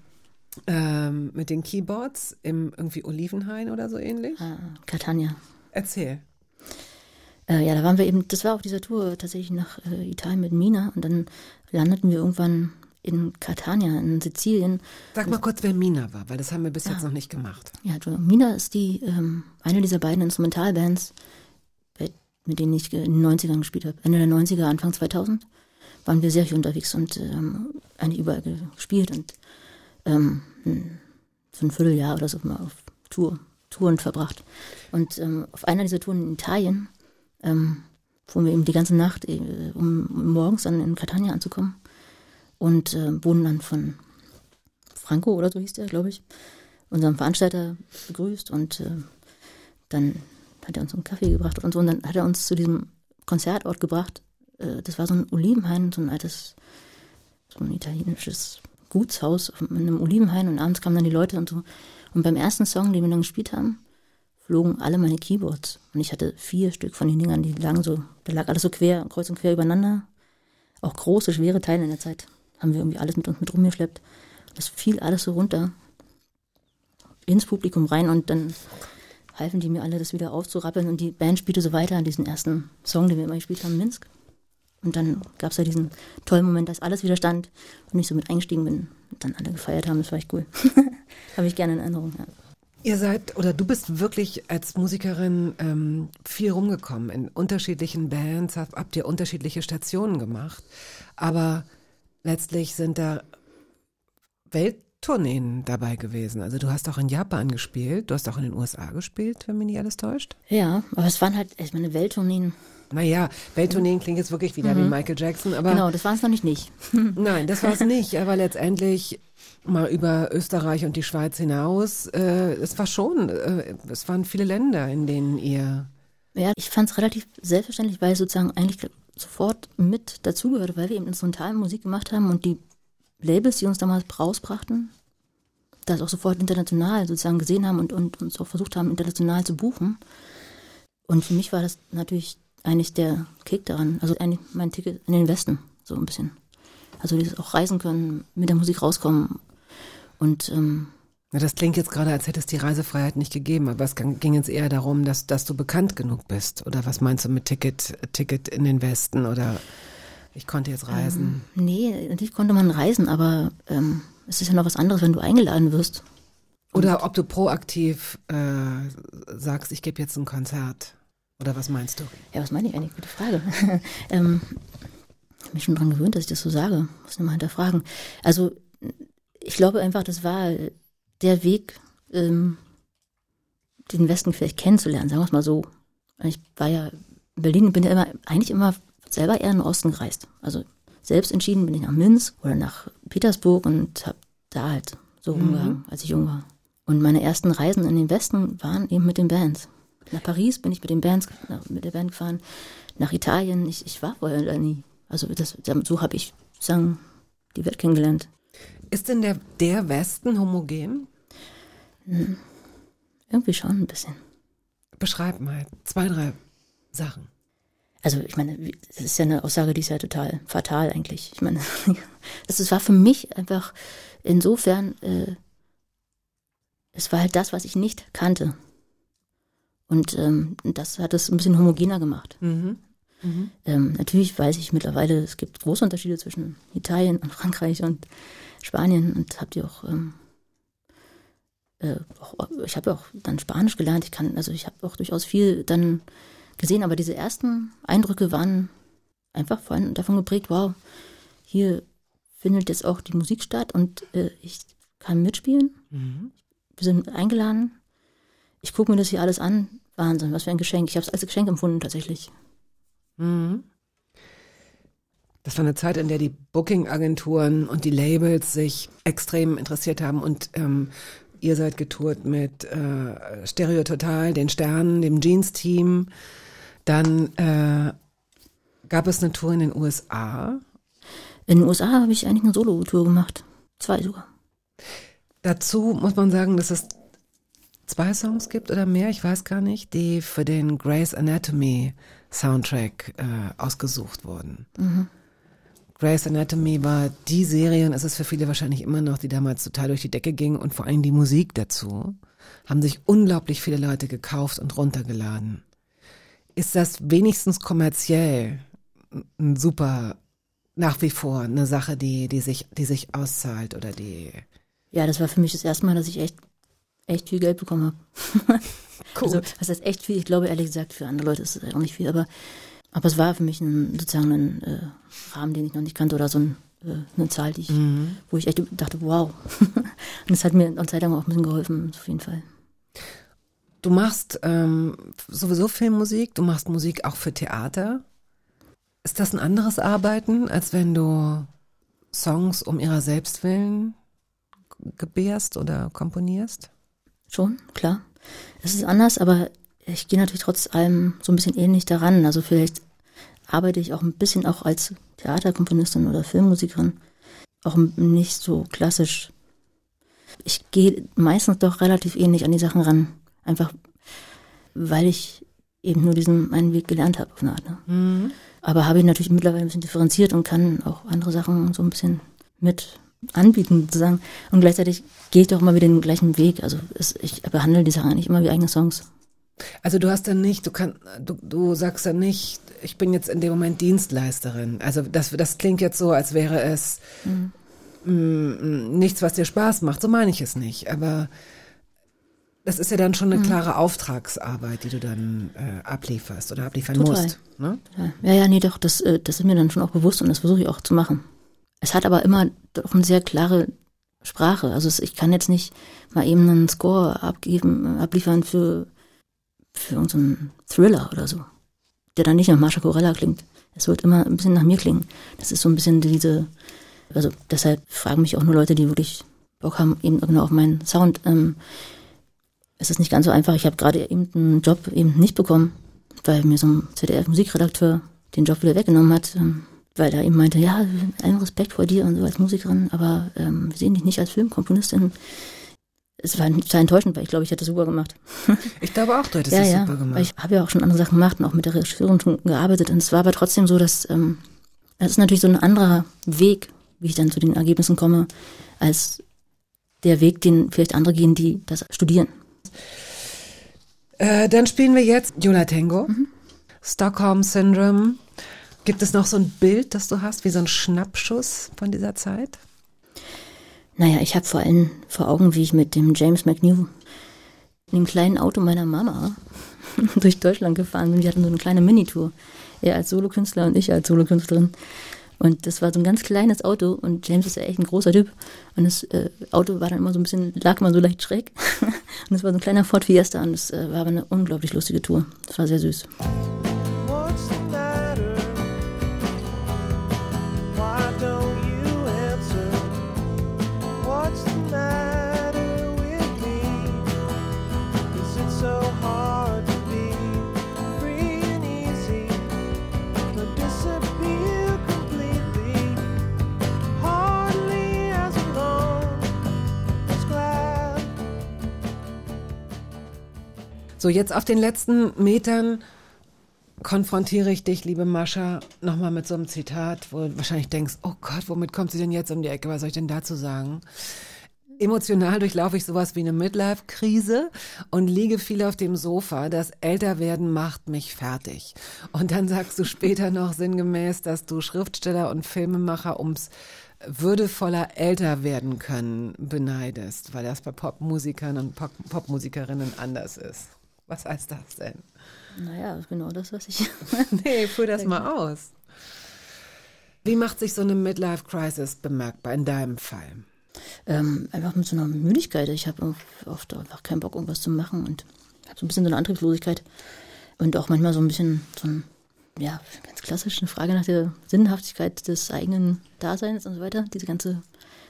ähm, mit den Keyboards im irgendwie Olivenhain oder so ähnlich. Ah, Catania. Erzähl. Äh, ja, da waren wir eben, das war auf dieser Tour tatsächlich nach äh, Italien mit Mina und dann landeten wir irgendwann in Catania, in Sizilien. Sag mal kurz, wer Mina war, weil das haben wir bis jetzt noch nicht gemacht. Ja, Entschuldigung. Mina ist die, ähm, eine dieser beiden Instrumentalbands, mit denen ich in den 90ern gespielt habe. Ende der 90er, Anfang 2000 waren wir sehr viel unterwegs und ähm, eigentlich überall ge- gespielt und ähm, so ein Vierteljahr oder so mal auf Tour, Touren verbracht. Und ähm, auf einer dieser Touren in Italien ähm, fuhren wir eben die ganze Nacht, äh, um morgens dann in Catania anzukommen und äh, wurden dann von Franco oder so hieß der, glaube ich, unserem Veranstalter begrüßt und äh, dann hat er uns einen Kaffee gebracht und so und dann hat er uns zu diesem Konzertort gebracht. Äh, das war so ein Olivenhain, so ein altes, so ein italienisches Gutshaus in einem Olivenhain und abends kamen dann die Leute und so. Und beim ersten Song, den wir dann gespielt haben, flogen alle meine Keyboards und ich hatte vier Stück von den Dingern, die lagen so, da lag alles so quer, kreuz und quer übereinander. Auch große, schwere Teile in der Zeit haben wir irgendwie alles mit uns mit rumgeschleppt. Das fiel alles so runter ins Publikum rein und dann halfen die mir alle, das wieder aufzurappeln und die Band spielte so weiter an diesen ersten Song, den wir immer gespielt haben, Minsk. Und dann gab es ja diesen tollen Moment, dass alles wieder stand und ich so mit eingestiegen bin und dann alle gefeiert haben. Das war echt cool. Habe ich gerne in Erinnerung. Ja. Ihr seid oder du bist wirklich als Musikerin ähm, viel rumgekommen in unterschiedlichen Bands, habt, habt ihr unterschiedliche Stationen gemacht, aber letztlich sind da Welttourneen dabei gewesen. Also du hast auch in Japan gespielt, du hast auch in den USA gespielt, wenn mich nicht alles täuscht. ja, aber es waren halt, ich meine, Welttourneen. Naja, Welttourneen klingt jetzt wirklich wieder wie Michael Jackson, aber Genau, das waren es noch nicht nicht. Nein, das war es nicht. Aber letztendlich mal über Österreich und die Schweiz hinaus, äh, es war schon, äh, es waren viele Länder, in denen ihr. Ja, ich fand es relativ selbstverständlich, weil sozusagen eigentlich sofort mit dazugehörte, weil wir eben Instrumentalmusik gemacht haben und die Labels, die uns damals rausbrachten, das auch sofort international sozusagen gesehen haben und, und uns auch versucht haben, international zu buchen. Und für mich war das natürlich eigentlich der Kick daran, also eigentlich mein Ticket in den Westen, so ein bisschen. Also dieses auch reisen können, mit der Musik rauskommen und ähm, Na, das klingt jetzt gerade, als hätte es die Reisefreiheit nicht gegeben, aber es ging jetzt eher darum, dass, dass du bekannt genug bist. Oder was meinst du mit Ticket, Ticket in den Westen? Oder ich konnte jetzt reisen. nee, natürlich konnte man reisen, aber ähm, es ist ja noch was anderes, wenn du eingeladen wirst. Oder ob du proaktiv äh, sagst, ich gebe jetzt ein Konzert. Oder was meinst du? Ja, was meine ich eigentlich? Gute Frage. ähm, ich habe mich schon daran gewöhnt, dass ich das so sage. Muss ich mal hinterfragen. Also, ich glaube einfach, das war der Weg, ähm, den Westen vielleicht kennenzulernen, sagen wir es mal so. Ich war ja in Berlin, bin ja immer, eigentlich immer selber eher in den Osten gereist. Also selbst entschieden bin ich nach Minsk oder nach Petersburg und habe da halt so rumgehangen, als ich jung war. Und meine ersten Reisen in den Westen waren eben mit den Bands. Nach Paris bin ich mit den Bands, mit der Band gefahren, nach Italien. Ich, ich war vorher da nie. Also das, so habe ich sagen, die Welt kennengelernt. Ist denn der, der Westen homogen? Irgendwie schon ein bisschen. Beschreib mal zwei, drei Sachen. Also ich meine, das ist ja eine Aussage, die ist ja total fatal eigentlich. Ich meine, das war für mich einfach insofern, äh, es war halt das, was ich nicht kannte. Und ähm, das hat es ein bisschen homogener gemacht. Mhm. Ähm, natürlich weiß ich mittlerweile, es gibt große Unterschiede zwischen Italien und Frankreich und Spanien und habt ihr auch, ähm, äh, auch ich habe ja auch dann Spanisch gelernt. Ich kann, also ich habe auch durchaus viel dann gesehen, aber diese ersten Eindrücke waren einfach vor allem davon geprägt, wow, hier findet jetzt auch die Musik statt und äh, ich kann mitspielen. Wir sind eingeladen. Ich gucke mir das hier alles an. Wahnsinn, was für ein Geschenk. Ich habe es als Geschenk empfunden tatsächlich. Das war eine Zeit, in der die Booking-Agenturen und die Labels sich extrem interessiert haben und ähm, ihr seid getourt mit äh, Stereo Total, den Sternen, dem Jeans-Team. Dann äh, gab es eine Tour in den USA. In den USA habe ich eigentlich eine Solo-Tour gemacht. Zwei sogar. Dazu muss man sagen, dass es zwei Songs gibt oder mehr, ich weiß gar nicht, die für den Grey's Anatomy Soundtrack äh, ausgesucht wurden. Grey's Anatomy war die Serie und es ist für viele wahrscheinlich immer noch, die damals total durch die Decke ging und vor allem die Musik dazu, haben sich unglaublich viele Leute gekauft und runtergeladen. Ist das wenigstens kommerziell ein super, nach wie vor eine Sache, die, die sich, die sich auszahlt oder die Ja, das war für mich das erste Mal, dass ich echt, echt viel Geld bekommen habe. Gut. Also, was heißt echt viel? Ich glaube, ehrlich gesagt, für andere Leute ist es auch nicht viel, aber, aber es war für mich ein, sozusagen ein äh, Rahmen, den ich noch nicht kannte oder so ein, äh, eine Zahl, die ich, wo ich echt dachte, wow. Und es hat mir eine Zeit lang auch ein bisschen geholfen, auf jeden Fall. Du machst ähm, sowieso Filmmusik, du machst Musik auch für Theater. Ist das ein anderes Arbeiten, als wenn du Songs um ihrer selbst willen gebärst oder komponierst? Schon, klar. Es ist anders, aber ich gehe natürlich trotz allem so ein bisschen ähnlich daran. Also vielleicht arbeite ich auch ein bisschen auch als Theaterkomponistin oder Filmmusikerin, auch nicht so klassisch. Ich gehe meistens doch relativ ähnlich an die Sachen ran, einfach weil ich eben nur diesen einen Weg gelernt habe auf eine Art. Ne? Aber habe ich natürlich mittlerweile ein bisschen differenziert und kann auch andere Sachen so ein bisschen mit anbieten sozusagen. Und gleichzeitig gehe ich doch immer wieder den gleichen Weg. Also es, ich behandle die Sachen eigentlich immer wie eigene Songs. Also du hast dann nicht, du kannst, du, du sagst dann nicht, ich bin jetzt in dem Moment Dienstleisterin. Also das, das klingt jetzt so, als wäre es mm, nichts, was dir Spaß macht. So meine ich es nicht. Aber das ist ja dann schon eine klare Auftragsarbeit, die du dann äh, ablieferst oder abliefern Total. musst. Ne? Ja, ja, nee, doch, das, äh, das ist mir dann schon auch bewusst und das versuche ich auch zu machen. Es hat aber immer doch eine sehr klare Sprache. Also ich kann jetzt nicht mal eben einen Score abgeben, äh, abliefern für, für irgendeinen Thriller oder so, der dann nicht nach Marsha Corella klingt. Es wird immer ein bisschen nach mir klingen. Das ist so ein bisschen diese, also deshalb fragen mich auch nur Leute, die wirklich Bock haben, eben genau auf meinen Sound. Ähm, es ist nicht ganz so einfach. Ich habe gerade eben einen Job eben nicht bekommen, weil mir so ein ZDF-Musikredakteur den Job wieder weggenommen hat, ähm, weil er eben meinte, ja, allen Respekt vor dir und so als Musikerin, aber ähm, wir sehen dich nicht als Filmkomponistin. Es war total enttäuschend, weil ich glaube, ich hätte das super gemacht. Ich glaube auch, du hättest ja, das ja, super gemacht. ich habe ja auch schon andere Sachen gemacht und auch mit der Regisseurin schon gearbeitet und es war aber trotzdem so, dass ähm, es ist natürlich so ein anderer Weg, wie ich dann zu den Ergebnissen komme, als der Weg, den vielleicht andere gehen, die das studieren. Äh, dann spielen wir jetzt Yola Tango, Stockholm Syndrome. Gibt es noch so ein Bild, das du hast, wie so ein Schnappschuss von dieser Zeit? Naja, ich habe vor allem vor Augen, wie ich mit dem James McNew in dem kleinen Auto meiner Mama durch Deutschland gefahren bin. Wir hatten so eine kleine Minitour. Er als Solokünstler und ich als Solokünstlerin. Und das war so ein ganz kleines Auto und James ist ja echt ein großer Typ. Und das äh, Auto war dann immer so ein bisschen, lag immer so leicht schräg. und es war so ein kleiner Ford Fiesta und es äh, war aber eine unglaublich lustige Tour. Das war sehr süß. So, jetzt auf den letzten Metern konfrontiere ich dich, liebe Mascha, nochmal mit so einem Zitat, wo du wahrscheinlich denkst, oh Gott, womit kommt sie denn jetzt um die Ecke? Was soll ich denn dazu sagen? Emotional durchlaufe ich sowas wie eine Midlife-Krise und liege viel auf dem Sofa. Das Älterwerden macht mich fertig. Und dann sagst du später noch sinngemäß, dass du Schriftsteller und Filmemacher ums würdevoller älter werden können beneidest, weil das bei Popmusikern und Pop Popmusikerinnen anders ist. Was heißt das denn? Naja, genau das, was ich. Nee, führ das mal aus. Wie macht sich so eine Midlife-Crisis bemerkbar in deinem Fall? ähm, einfach mit so einer Müdigkeit. Ich habe oft einfach keinen Bock, irgendwas zu machen und habe so ein bisschen so eine Antriebslosigkeit. Und auch manchmal so ein bisschen so ein, ja, ganz klassisch eine Frage nach der Sinnhaftigkeit des eigenen Daseins und so weiter. Diese ganze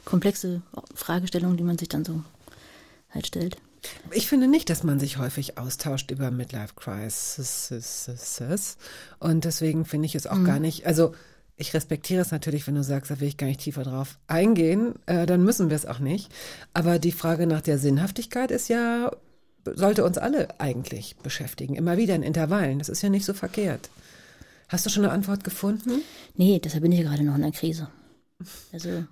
komplexe Fragestellung, die man sich dann so halt stellt. Ich finde nicht, dass man sich häufig austauscht über Midlife Crisis. Und deswegen finde ich es auch gar nicht, also ich respektiere es natürlich, wenn du sagst, da will ich gar nicht tiefer drauf eingehen, äh, dann müssen wir es auch nicht. Aber die Frage nach der Sinnhaftigkeit ist ja, sollte uns alle eigentlich beschäftigen. Immer wieder in Intervallen. Das ist ja nicht so verkehrt. Hast du schon eine Antwort gefunden? Nee, deshalb bin ich ja gerade noch in der Krise. Also,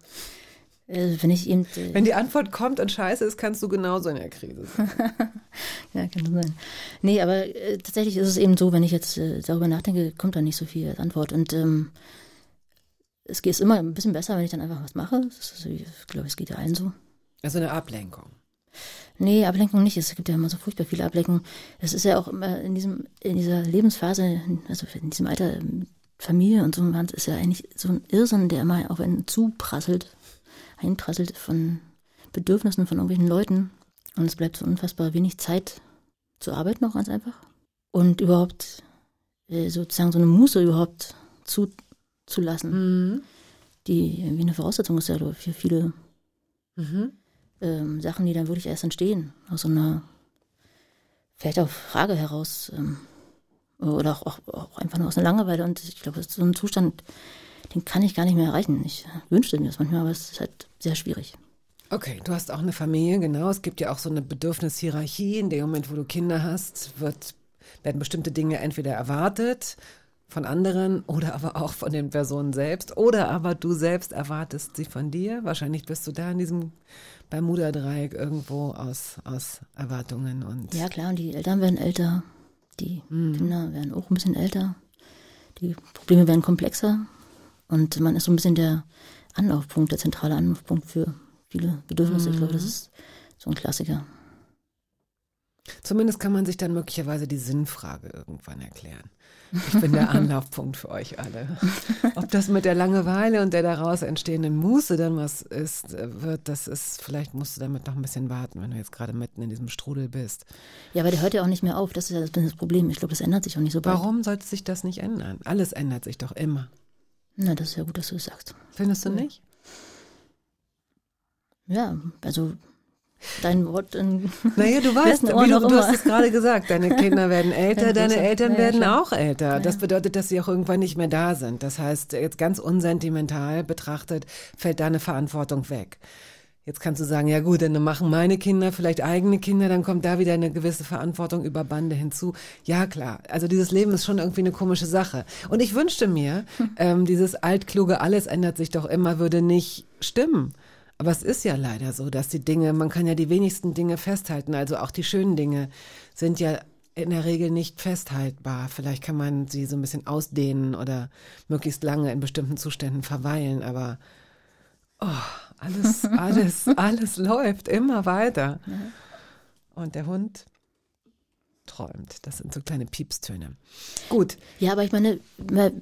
wenn ich eben. Äh, Wenn die Antwort kommt und scheiße ist, kannst du genauso in der Krise sein. Ja, kann sein. Nee, aber äh, tatsächlich ist es eben so, wenn ich jetzt äh, darüber nachdenke, kommt da nicht so viel als Antwort. Und ähm, es geht immer ein bisschen besser, wenn ich dann einfach was mache. Ist, ich glaube, es geht ja allen so. Also eine Ablenkung. Nee, Ablenkung nicht. Es gibt ja immer so furchtbar viele Ablenkungen. Es ist ja auch immer in diesem, in dieser Lebensphase, also in diesem Alter, ähm, Familie und so, ist ja eigentlich so ein Irrsinn, der immer auf einen zuprasselt, einprasselt von Bedürfnissen von irgendwelchen Leuten. Und es bleibt so unfassbar wenig Zeit zu arbeiten auch ganz einfach. Und überhaupt äh, sozusagen so eine Muße überhaupt zuzulassen, die irgendwie eine Voraussetzung ist ja für viele ähm, Sachen, die dann wirklich erst entstehen. Aus so einer, vielleicht auch Frage heraus. Ähm, oder auch, auch, auch einfach nur aus einer Langeweile. Und ich glaube, das ist so ein Zustand, den kann ich gar nicht mehr erreichen. Ich wünschte mir das manchmal, aber es ist halt sehr schwierig. Okay, du hast auch eine Familie, genau. Es gibt ja auch so eine Bedürfnishierarchie. In dem Moment, wo du Kinder hast, wird, werden bestimmte Dinge entweder erwartet von anderen oder aber auch von den Personen selbst. Oder aber du selbst erwartest sie von dir. Wahrscheinlich bist du da in diesem Bermuda-Dreieck irgendwo aus, aus Erwartungen und Ja, klar, und die Eltern werden älter, die Kinder werden auch ein bisschen älter, die Probleme werden komplexer und man ist so ein bisschen der Anlaufpunkt, der zentrale Anlaufpunkt für viele Bedürfnisse. Ich glaube, das ist so ein Klassiker. Zumindest kann man sich dann möglicherweise die Sinnfrage irgendwann erklären. Ich bin der Anlaufpunkt für euch alle. Ob das mit der Langeweile und der daraus entstehenden Muße dann was ist, äh, wird, das ist, vielleicht musst du damit noch ein bisschen warten, wenn du jetzt gerade mitten in diesem Strudel bist. Ja, aber der hört ja auch nicht mehr auf. Das ist ja das Problem. Ich glaube, das ändert sich auch nicht so bald. Warum sollte sich das nicht ändern? Alles ändert sich doch immer. Na, das ist ja gut, dass du das sagst. Findest du nicht? Ja, also dein Wort in Naja, du weißt, wie du, du hast es gerade gesagt, deine Kinder werden älter, Ja, deine. Eltern Ja, ja, werden klar. auch älter. Das bedeutet, dass sie auch irgendwann nicht mehr da sind. Das heißt, jetzt ganz unsentimental betrachtet, fällt deine Verantwortung weg. Jetzt kannst du sagen, ja gut, dann machen meine Kinder vielleicht eigene Kinder, dann kommt da wieder eine gewisse Verantwortung über Bande hinzu. Ja, klar. Also dieses Leben ist schon irgendwie eine komische Sache. Und ich wünschte mir, ähm, dieses altkluge, alles ändert sich doch immer, würde nicht stimmen. Aber es ist ja leider so, dass die Dinge, man kann ja die wenigsten Dinge festhalten, also auch die schönen Dinge sind ja in der Regel nicht festhaltbar. Vielleicht kann man sie so ein bisschen ausdehnen oder möglichst lange in bestimmten Zuständen verweilen, aber oh, alles, alles, alles läuft immer weiter. Und der Hund träumt. Das sind so kleine Piepstöne. Gut, Ja, aber ich meine,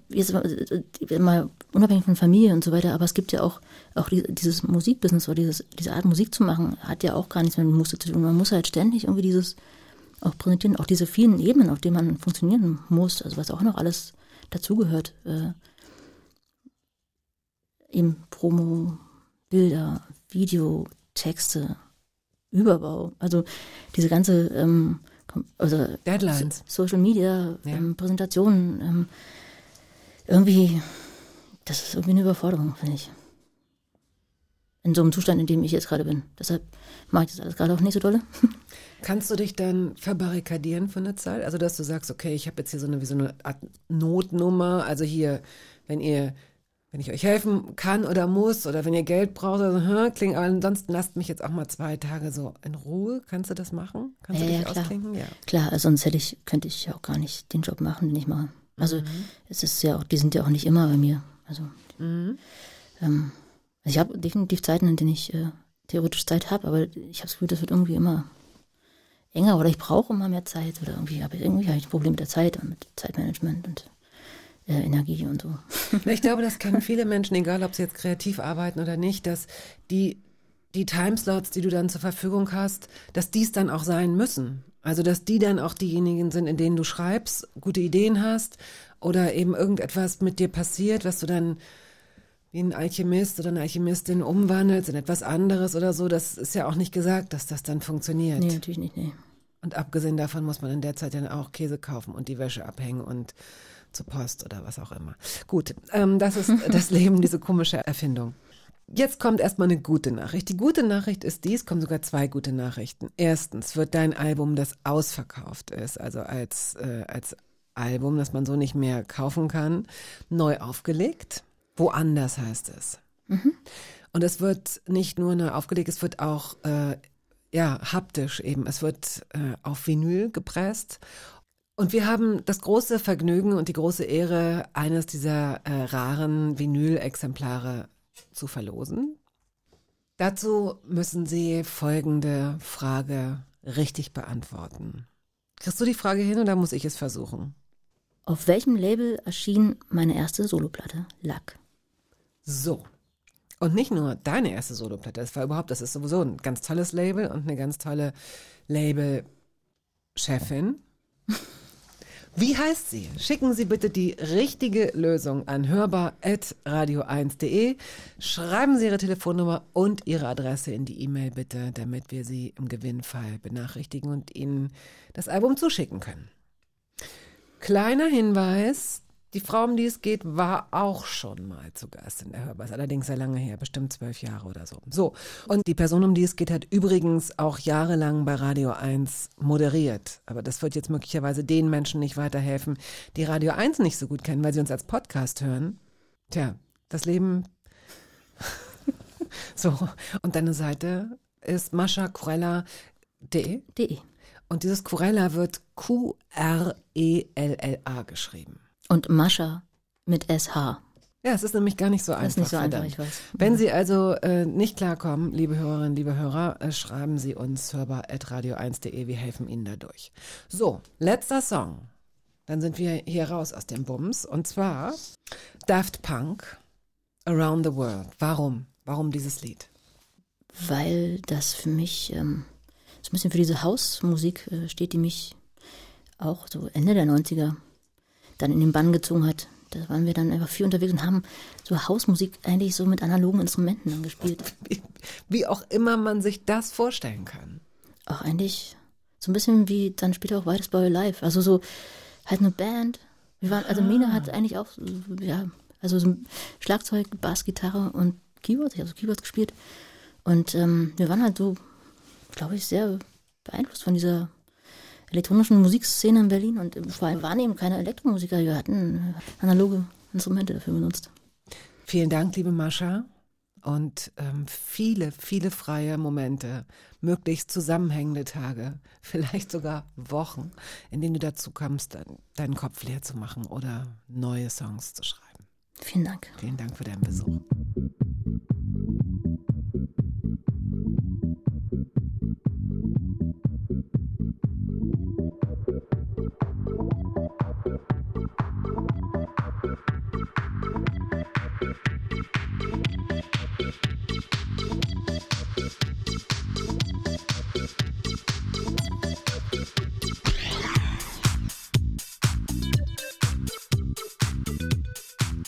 jetzt mal, äh, mal unabhängig von Familie und so weiter, aber es gibt ja auch, auch die, dieses Musikbusiness oder dieses, diese Art Musik zu machen, hat ja auch gar nichts mit Muße zu tun. Man muss halt ständig irgendwie dieses auch präsentieren, auch diese vielen Ebenen, auf denen man funktionieren muss, also was auch noch alles dazugehört. Äh, eben Promo, Bilder, Video, Texte, Überbau, also diese ganze ähm, also Deadlines. So- Social Media, Ja. ähm, Präsentationen, ähm, irgendwie, das ist irgendwie eine Überforderung, finde ich. in so einem Zustand, in dem ich jetzt gerade bin. Deshalb mache ich das alles gerade auch nicht so dolle. Kannst du dich dann verbarrikadieren für eine Zeit? Also, dass du sagst, okay, ich habe jetzt hier so eine, wie so eine Art Notnummer. Also hier, wenn ihr, wenn ich euch helfen kann oder muss oder wenn ihr Geld braucht, also, hm, klingt, aber ansonsten lasst mich jetzt auch mal zwei Tage so in Ruhe. Kannst du das machen? Kannst Ja, du dich ja, klar. ausklinken? Ja. Klar, also sonst hätte ich, könnte ich ja auch gar nicht den Job machen, den ich mache. Also es ist ja auch, die sind ja auch nicht immer bei mir. Also, ähm, also ich habe definitiv Zeiten, in denen ich äh, theoretisch Zeit habe, aber ich habe das Gefühl, das wird irgendwie immer enger oder ich brauche immer mehr Zeit oder irgendwie habe ich irgendwie habe ich ein Problem mit der Zeit und mit Zeitmanagement und äh, Energie und so. Ich glaube, das kennen viele Menschen, egal ob sie jetzt kreativ arbeiten oder nicht, dass die, die Timeslots, die du dann zur Verfügung hast, dass dies dann auch sein müssen. Also, dass die dann auch diejenigen sind, in denen du schreibst, gute Ideen hast oder eben irgendetwas mit dir passiert, was du dann wie ein Alchemist oder eine Alchemistin umwandelst in etwas anderes oder so. Das ist ja auch nicht gesagt, dass das dann funktioniert. Nee, natürlich nicht, nee. Und abgesehen davon muss man in der Zeit dann auch Käse kaufen und die Wäsche abhängen und zur Post oder was auch immer. Gut, ähm, das ist das Leben, diese komische Erfindung. Jetzt kommt erstmal eine gute Nachricht. Die gute Nachricht ist dies, kommen sogar zwei gute Nachrichten. Erstens wird dein Album, das ausverkauft ist, also als, äh, als Album, das man so nicht mehr kaufen kann, neu aufgelegt. Woanders heißt es. Und es wird nicht nur neu aufgelegt, es wird auch äh, ja haptisch eben. Es wird äh, auf Vinyl gepresst. Und wir haben das große Vergnügen und die große Ehre, eines dieser äh, raren Vinyl-Exemplare zu verlosen. Dazu müssen Sie folgende Frage richtig beantworten. Kriegst du die Frage hin oder muss ich es versuchen? Auf welchem Label erschien meine erste Soloplatte? Lack. So. Und nicht nur deine erste Soloplatte, das war überhaupt, das ist sowieso ein ganz tolles Label und eine ganz tolle Label-Chefin. Wie heißt sie? Schicken Sie bitte die richtige Lösung an hörbar.radio1.de. Schreiben Sie Ihre Telefonnummer und Ihre Adresse in die E-Mail bitte, damit wir Sie im Gewinnfall benachrichtigen und Ihnen das Album zuschicken können. Kleiner Hinweis, die Frau, um die es geht, war auch schon mal zu Gast in der Hörbar. Ist allerdings sehr lange her, bestimmt zwölf Jahre oder so. So, und die Person, um die es geht, hat übrigens auch jahrelang bei Radio 1 moderiert. Aber das wird jetzt möglicherweise den Menschen nicht weiterhelfen, die Radio 1 nicht so gut kennen, weil sie uns als Podcast hören. Tja, das Leben... so, und deine Seite ist maschakurella.de. De. Und dieses Kurella wird Q-R-E-L-L-A geschrieben. Und Mascha mit SH. Ja, es ist nämlich gar nicht so einfach. ist nicht so einfach, ich weiß. Wenn Sie also äh, nicht klarkommen, liebe Hörerinnen, liebe Hörer, äh, schreiben Sie uns hörbar.radio1.de. Wir helfen Ihnen dadurch. So, letzter Song. Dann sind wir hier raus aus dem Bums. Und zwar Daft Punk, Around the World. Warum? Warum dieses Lied? weil das für mich ähm, so ein bisschen für diese Hausmusik äh, steht, die mich auch so Ende der 90er dann in den Bann gezogen hat. Da waren wir dann einfach viel unterwegs und haben so Hausmusik eigentlich so mit analogen Instrumenten dann gespielt. Wie, auch immer man sich das vorstellen kann. Auch eigentlich so ein bisschen wie dann später auch Whitest Boy Live. Also so halt eine Band. Wir waren, also Mina hat eigentlich auch, ja, also so Schlagzeug, Bass, Gitarre und Keyboards. Ich habe so Keyboards gespielt. Und ähm, wir waren halt so, glaube ich, sehr beeinflusst von dieser elektronischen Musikszene in Berlin und vor allem waren eben keine Elektromusiker. Wir hatten analoge Instrumente dafür benutzt. Vielen Dank, liebe Mascha. Und ähm, viele, viele freie Momente, möglichst zusammenhängende Tage, vielleicht sogar Wochen, in denen du dazu kommst, dein, deinen Kopf leer zu machen oder neue Songs zu schreiben. Vielen Dank. Vielen Dank für deinen Besuch.